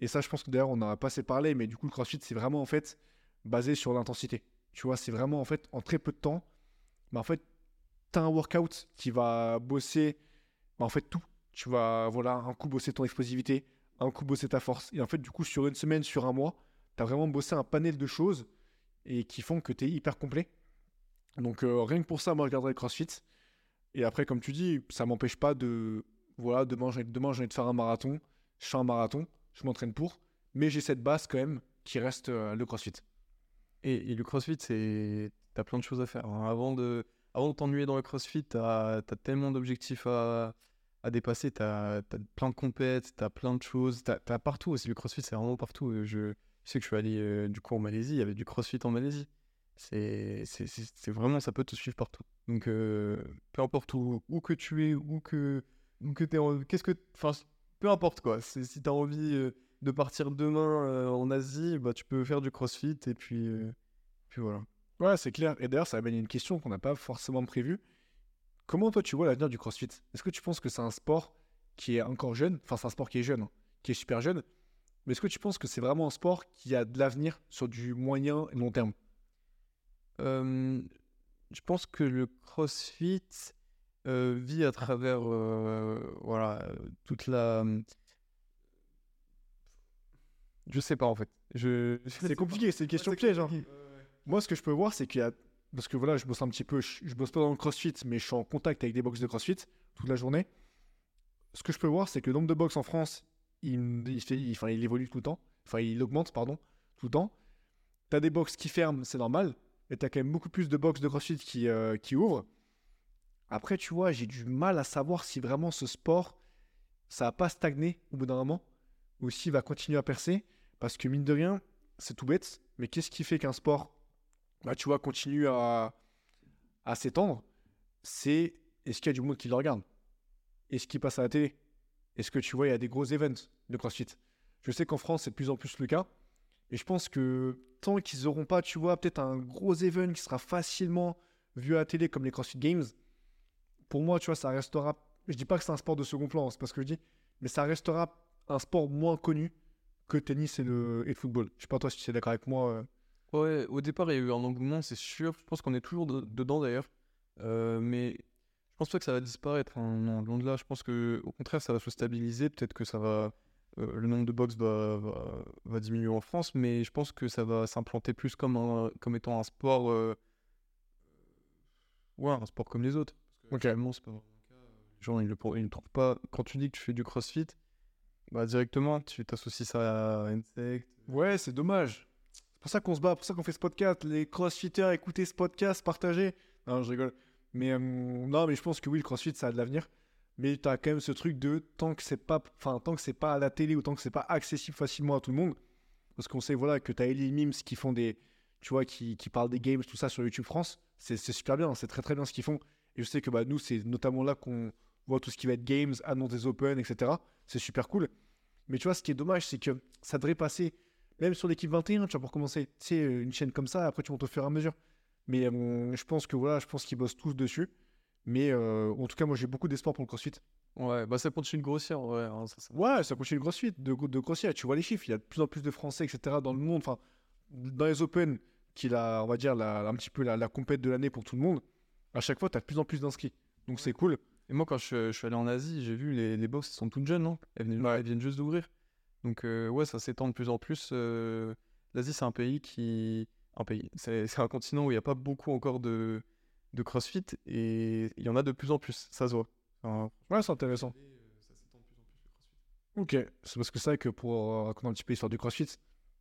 Et ça, je pense que d'ailleurs, on n'a pas assez parlé, mais du coup, le CrossFit, c'est vraiment en fait basé sur l'intensité. Tu vois, c'est vraiment en fait en très peu de temps. Mais en fait, tu as un workout qui va bosser bah, en fait tout. Tu vas, voilà, un coup bosser ton explosivité, un coup bosser ta force. Et en fait, du coup, sur une semaine, sur un mois, tu as vraiment bossé un panel de choses et qui font que tu es hyper complet. Donc, euh, rien que pour ça, moi, je garderai le CrossFit. Et après, comme tu dis, ça m'empêche pas de. Voilà, demain, j'ai demain, envie de faire un marathon. Je fais un marathon, je m'entraîne pour. Mais j'ai cette base quand même qui reste euh, le crossfit.
Et, le crossfit, c'est. T'as plein de choses à faire. hein. Avant de, avant de t'ennuyer dans le crossfit, t'as as tellement d'objectifs à, à dépasser. T'as as plein de compètes, t'as plein de choses. T'as as partout aussi. Le crossfit, c'est vraiment partout. Euh, Je, sais que je suis allé euh, du coup en Malaisie. Il y avait du crossfit en Malaisie. C'est vraiment, ça peut te suivre partout. Donc, euh, peu importe où, où que tu es, où que, où que Qu'est-ce que. Enfin, peu importe quoi. Si t'as envie euh, de partir demain en Asie, bah, tu peux faire du crossfit et puis, puis voilà.
Ouais, c'est clair. Et d'ailleurs, ça amène une question qu'on n'a pas forcément prévue. Comment toi tu vois l'avenir du CrossFit? Est-ce que tu penses que c'est un sport qui est encore jeune? Enfin, c'est un sport qui est jeune, hein, qui est super jeune. Mais est-ce que tu penses que c'est vraiment un sport qui a de l'avenir sur du moyen et long terme?
Euh, je pense que le CrossFit euh, vit à travers euh, voilà, toute la. Je sais pas en fait. Je...
C'est compliqué, c'est une question piège. hein. Moi, ce que je peux voir, c'est qu'il y a. Parce que voilà, je bosse un petit peu. Je, je bosse pas dans le CrossFit, mais je suis en contact avec des box de CrossFit toute la journée. Ce que je peux voir, c'est que le nombre de box en France, il, fait, enfin, il évolue tout le temps. Enfin, il augmente, pardon, tout le temps. T'as des box qui ferment, c'est normal. Et t'as quand même beaucoup plus de box de CrossFit qui, euh, qui ouvrent. Après, tu vois, j'ai du mal à savoir si vraiment ce sport, ça va pas stagner au bout d'un moment, ou s'il va continuer à percer. Parce que mine de rien, c'est tout bête, mais qu'est-ce qui fait qu'un sport, bah, tu vois, continue à, à s'étendre C'est est-ce qu'il y a du monde qui le regarde? Est-ce qu'il passe à la télé? Est-ce que tu vois, il y a des gros events de CrossFit? Je sais qu'en France, c'est de plus en plus le cas. Et je pense que tant qu'ils n'auront pas, tu vois, peut-être un gros event qui sera facilement vu à la télé comme les CrossFit Games, pour moi, tu vois, ça restera. Je dis pas que c'est un sport de second plan, c'est pas ce que je dis, mais ça restera un sport moins connu que tennis et le, et football. Je sais pas toi si tu es d'accord avec moi. euh.
Ouais, au départ, il y a eu un engouement, c'est sûr. Je pense qu'on est toujours de- dedans d'ailleurs. Euh, mais je pense pas que ça va disparaître. hein. Non, loin de là. Je pense que, au contraire, ça va se stabiliser. Peut-être que ça va. euh, le nombre de box va, va, va diminuer en France, mais je pense que ça va s'implanter plus comme, un- comme étant un sport. euh, Ouais, un sport comme les autres. Parce que
Ok.
actuellement, c'est pas vraiment le cas. Les gens, ils le, pour- ils le trouvent pas. Quand tu dis que tu fais du crossfit, bah directement, tu t'associes ça à Insect.
Ouais, c'est dommage. C'est pour ça qu'on se bat, pour ça qu'on fait ce podcast. Les crossfitters, écoutez ce podcast, partagez. Non, je rigole. Mais euh, non, mais je pense que oui, le crossfit, ça a de l'avenir. Mais tu as quand même ce truc de tant que c'est pas, enfin, tant que c'est pas à la télé ou tant que c'est pas accessible facilement à tout le monde. Parce qu'on sait voilà que tu as Ellie Mims qui font des, tu vois, qui, qui parlent des games, tout ça sur YouTube France. C'est c'est super bien, c'est très très bien ce qu'ils font. Et je sais que bah, nous, c'est notamment là qu'on voit tout ce qui va être games, annonce des open, etc. C'est super cool. Mais tu vois, ce qui est dommage, c'est que ça devrait passer même sur l'équipe 21, tu vois, pour commencer. Tu sais, une chaîne comme ça, après tu montes au fur et à mesure. Mais euh, je pense que voilà, je pense qu'ils bossent tous dessus. Mais euh, en tout cas, moi j'ai beaucoup d'espoir pour le crossfit.
Ouais, bah ça continue de grossir, ouais. hein, ça, ça-
Ouais, ça continue le crossfit, de, de grossir. Tu vois les chiffres, il y a de plus en plus de Français, etc. dans le monde. Enfin, dans les Open, qui est la, on va dire, la, un petit peu la, la compète de l'année pour tout le monde, à chaque fois, tu as de plus en plus d'inscrits. Donc c'est cool.
Et moi, quand je, je suis allé en Asie, j'ai vu les, les box, elles sont toutes jeunes, non? Elles, viennent-
Ouais.
elles viennent juste d'ouvrir. Donc, euh, ouais, ça s'étend de plus en plus. euh, L'Asie, c'est un pays qui. Un pays. C'est [LAUGHS] un continent où il n'y a pas beaucoup encore de, de crossfit et il y en a de plus en plus, ça se voit. Enfin,
Ouais, c'est intéressant.
euh.
Ok, c'est parce que c'est vrai que pour raconter un petit peu l'histoire du CrossFit,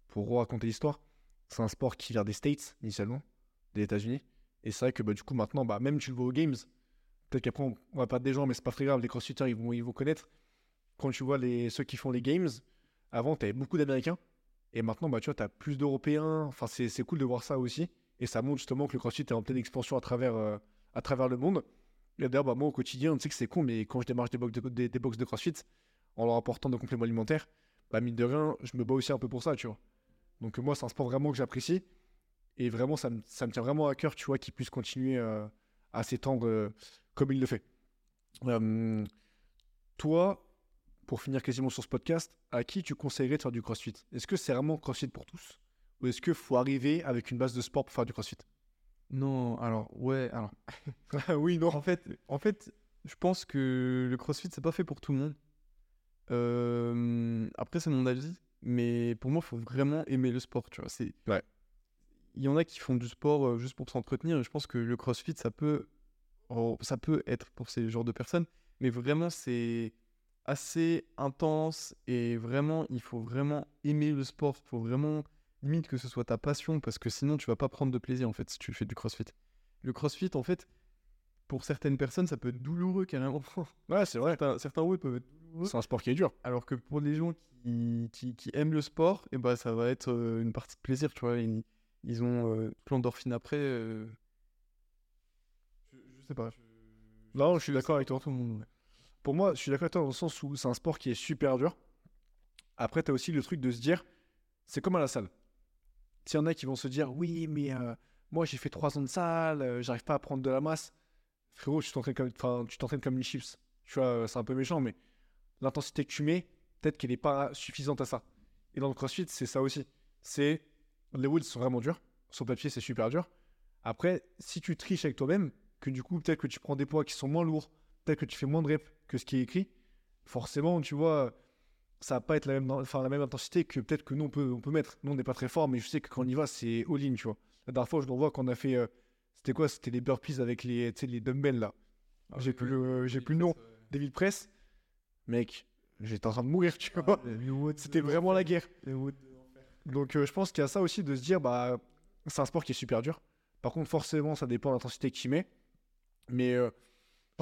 pour raconter l'histoire, c'est un sport qui vient des States initialement, des États-Unis. Et c'est vrai que bah, du coup maintenant, bah, même tu le vois aux Games, peut-être qu'après on, on va perdre des gens, mais c'est pas très grave, les CrossFitters ils vont, ils vont connaître. Quand tu vois les, ceux qui font les Games, avant tu avais beaucoup d'Américains, et maintenant bah, tu vois, tu as plus d'Européens, enfin c'est cool de voir ça aussi. Et ça montre justement que le CrossFit est en pleine expansion à travers, euh, à travers le monde. Et d'ailleurs, bah, moi au quotidien, tu sais que c'est con, mais quand je démarche des box de, des, box de CrossFit, en leur apportant des compléments alimentaires, bah mine de rien, je me bats aussi un peu pour ça, tu vois. Donc moi, c'est un sport vraiment que j'apprécie. Et vraiment, ça me, ça me tient vraiment à cœur, tu vois, qu'il puisse continuer euh, à s'étendre euh, comme il le fait. Toi, pour finir quasiment sur ce podcast, à qui tu conseillerais de faire du crossfit? Est-ce que c'est vraiment crossfit pour tous? Ou est-ce qu'il faut arriver avec une base de sport pour faire du crossfit?
Non, alors, ouais, alors. [LAUGHS]
Oui, non.
En fait, en fait, je pense que le CrossFit c'est pas fait pour tout le monde. Euh, après, c'est mon avis, mais pour moi, il faut vraiment aimer le sport. Tu vois, c'est.
Ouais.
Il y en a qui font du sport euh, juste pour s'entretenir. Et je pense que le CrossFit, ça peut oh, ça peut être pour ces genres de personnes, mais vraiment, c'est assez intense et vraiment, il faut vraiment aimer le sport. Il faut vraiment, limite, que ce soit ta passion parce que sinon, tu vas pas prendre de plaisir en fait si tu fais du crossfit. Le crossfit, en fait, pour certaines personnes, ça peut être douloureux carrément. [LAUGHS]
Ouais, c'est vrai.
certains, certains ouais, peuvent être douloureux.
C'est un sport qui est dur.
Alors que pour les gens qui, qui, qui aiment le sport, et bah, ça va être euh, une partie de plaisir, tu vois. Ils, ils ont euh, plein d'endorphines après. euh. Je, je sais pas.
Non, je suis d'accord avec toi.
Tout le monde, ouais.
Pour moi, je suis d'accord avec toi dans le sens où c'est un sport qui est super dur. Après, tu as aussi le truc de se dire, c'est comme à la salle. S'il y en a qui vont se dire, oui, mais euh, moi j'ai fait trois ans de salle, euh, j'arrive pas à prendre de la masse. Frérot, tu t'entraînes comme, tu t'entraînes comme une chips. Tu vois, euh, c'est un peu méchant, mais l'intensité que tu mets, peut-être qu'elle n'est pas suffisante à ça. Et dans le crossfit, c'est ça aussi. C'est les woods sont vraiment durs. Sur papier, c'est super dur. Après, si tu triches avec toi-même, que du coup, peut-être que tu prends des poids qui sont moins lourds, peut-être que tu fais moins de reps que ce qui est écrit, forcément, tu vois, ça va pas être la même, enfin, la même intensité que peut-être que nous, on peut, on peut mettre. Nous, on n'est pas très fort, mais je sais que quand on y va, c'est all-in, tu vois. La dernière fois, je le vois qu'on a fait. euh, c'était quoi? C'était les burpees avec les, tu sais, les dumbbells, là. j'ai plus le, j'ai plus le nom. David Press. Mec, j'étais en train de mourir, tu vois. C'était vraiment la guerre. Donc, euh, je pense qu'il y a ça aussi de se dire, bah, c'est un sport qui est super dur. Par contre, forcément, ça dépend de l'intensité que tu mets. Mais euh,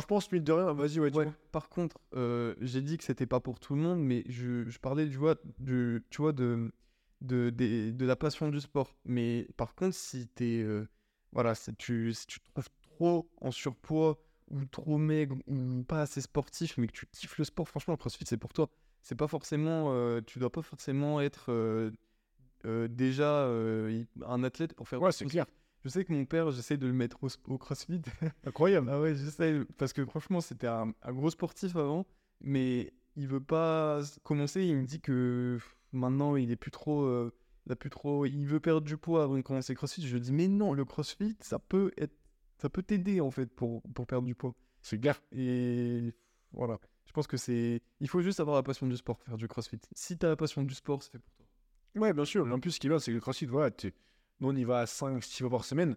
je pense, mine de rien, vas-y, ouais,
Ouais,
dis-moi.
par contre, euh, j'ai dit que c'était pas pour tout le monde, mais je, je parlais, tu vois, du, tu vois de, de, des- de la passion du sport. Mais par contre, si, t'es, euh, voilà, si, tu, si tu te trouves trop en surpoids ou trop maigre ou pas assez sportif, mais que tu kiffes le sport, franchement, le crossfit, c'est pour toi. C'est pas forcément, euh, tu dois pas forcément être déjà un athlète pour faire
Ouais, c'est clair.
Je sais que mon père, j'essaie de le mettre au, au crossfit. [LAUGHS]
Incroyable.
Ah ouais, j'essaie, parce que franchement, c'était un, un gros sportif avant, mais il veut pas commencer. Il me dit que maintenant, il est plus trop, euh, il a plus trop, il veut perdre du poids avant de commencer le CrossFit. Je lui dis, mais non, le CrossFit, ça peut être, ça peut t'aider en fait pour, pour perdre du poids.
C'est clair.
Et voilà, je pense que c'est, il faut juste avoir la passion du sport pour faire du CrossFit. Si t'as la passion du sport, c'est fait pour toi.
Ouais, bien sûr. En plus, ce qui est bien, c'est que le crossfit, voilà, nous, on y va à 5, 6 fois par semaine.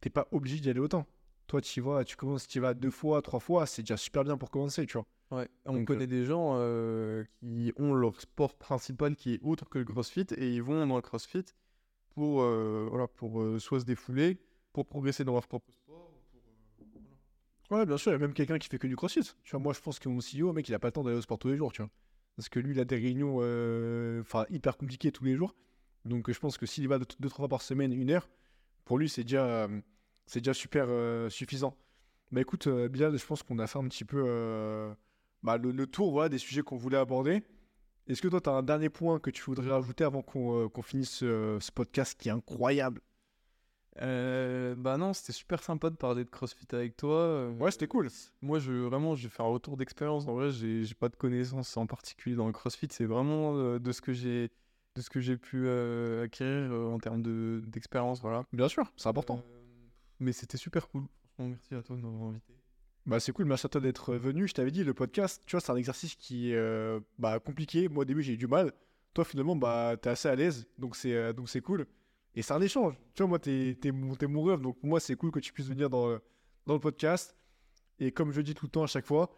T'es pas obligé d'y aller autant. Toi, tu y vas, tu commences, tu y vas deux fois, trois fois, c'est déjà super bien pour commencer, tu vois.
Ouais, on
Donc,
connaît des gens euh, qui ont leur sport principal qui est autre que le CrossFit et ils vont dans le CrossFit pour, euh, voilà, pour euh, soit se défouler, pour progresser dans leur propre sport. pour, euh.
Ouais, bien sûr, il y a même quelqu'un qui fait que du crossfit. Tu vois, moi, je pense que mon CEO, mec, il a pas le temps d'aller au sport tous les jours, tu vois. Parce que lui, il a des réunions euh, enfin, hyper compliquées tous les jours. Donc, je pense que s'il y va deux, deux, trois fois par semaine, une heure, pour lui, c'est déjà, euh, c'est déjà super euh, suffisant. Bah écoute, euh, Bilal, je pense qu'on a fait un petit peu bah, le, le tour voilà, des sujets qu'on voulait aborder. Est-ce que toi, tu as un dernier point que tu voudrais rajouter avant qu'on euh, finisse euh, ce podcast qui est incroyable?
Euh, bah non, c'était super sympa de parler de CrossFit avec toi.
Ouais, c'était cool.
Moi, je, vraiment, j'ai fait un retour d'expérience. En vrai, j'ai pas de connaissances en particulier dans le CrossFit. C'est vraiment de ce que j'ai de ce que j'ai pu euh, acquérir euh, en termes de- d'expérience. Voilà.
Bien sûr, c'est important.
Euh, mais c'était super cool. Merci à toi de m'avoir invité.
Bah c'est cool, merci à toi d'être venu. Je t'avais dit, le podcast, tu vois, c'est un exercice qui est bah, compliqué. Moi, au début, j'ai eu du mal. Toi, finalement, bah, t'es assez à l'aise, donc c'est donc c'est cool. Et c'est un échange. Tu vois, moi, t'es t'es mon, t'es mon rêve, donc pour moi, c'est cool que tu puisses venir dans, le- dans le podcast. Et comme je dis tout le temps à chaque fois,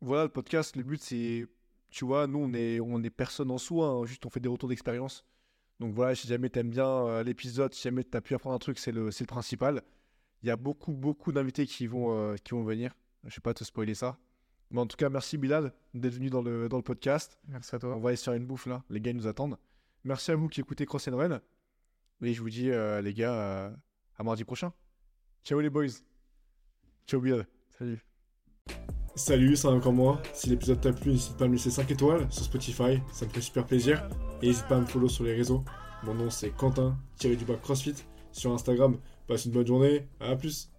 voilà, le podcast, le but, c'est, tu vois, nous, on est, on est personne en soi, hein, juste on fait des retours d'expérience. Donc voilà, si jamais t'aimes bien euh, l'épisode, si jamais t'as pu apprendre un truc, c'est le, le principal. Il y a beaucoup, beaucoup d'invités qui vont, euh, qui vont venir. Je vais pas te spoiler ça. Mais en tout cas, merci Bilal d'être venu dans le, dans le podcast.
Merci à
On
toi.
va aller se faire une bouffe là. Les gars ils nous attendent. Merci à vous qui écoutez Cross and Run. Et je vous dis, euh, les gars, à mardi prochain. Ciao les boys. Ciao Bilal.
Salut.
Salut, c'est encore moi. Si l'épisode t'a plu, n'hésite pas à me laisser 5 étoiles sur Spotify, ça me fait super plaisir. Et n'hésite pas à me follow sur les réseaux. Mon nom c'est Quentin, tiré du bas CrossFit. Sur Instagram, passe une bonne journée, à plus.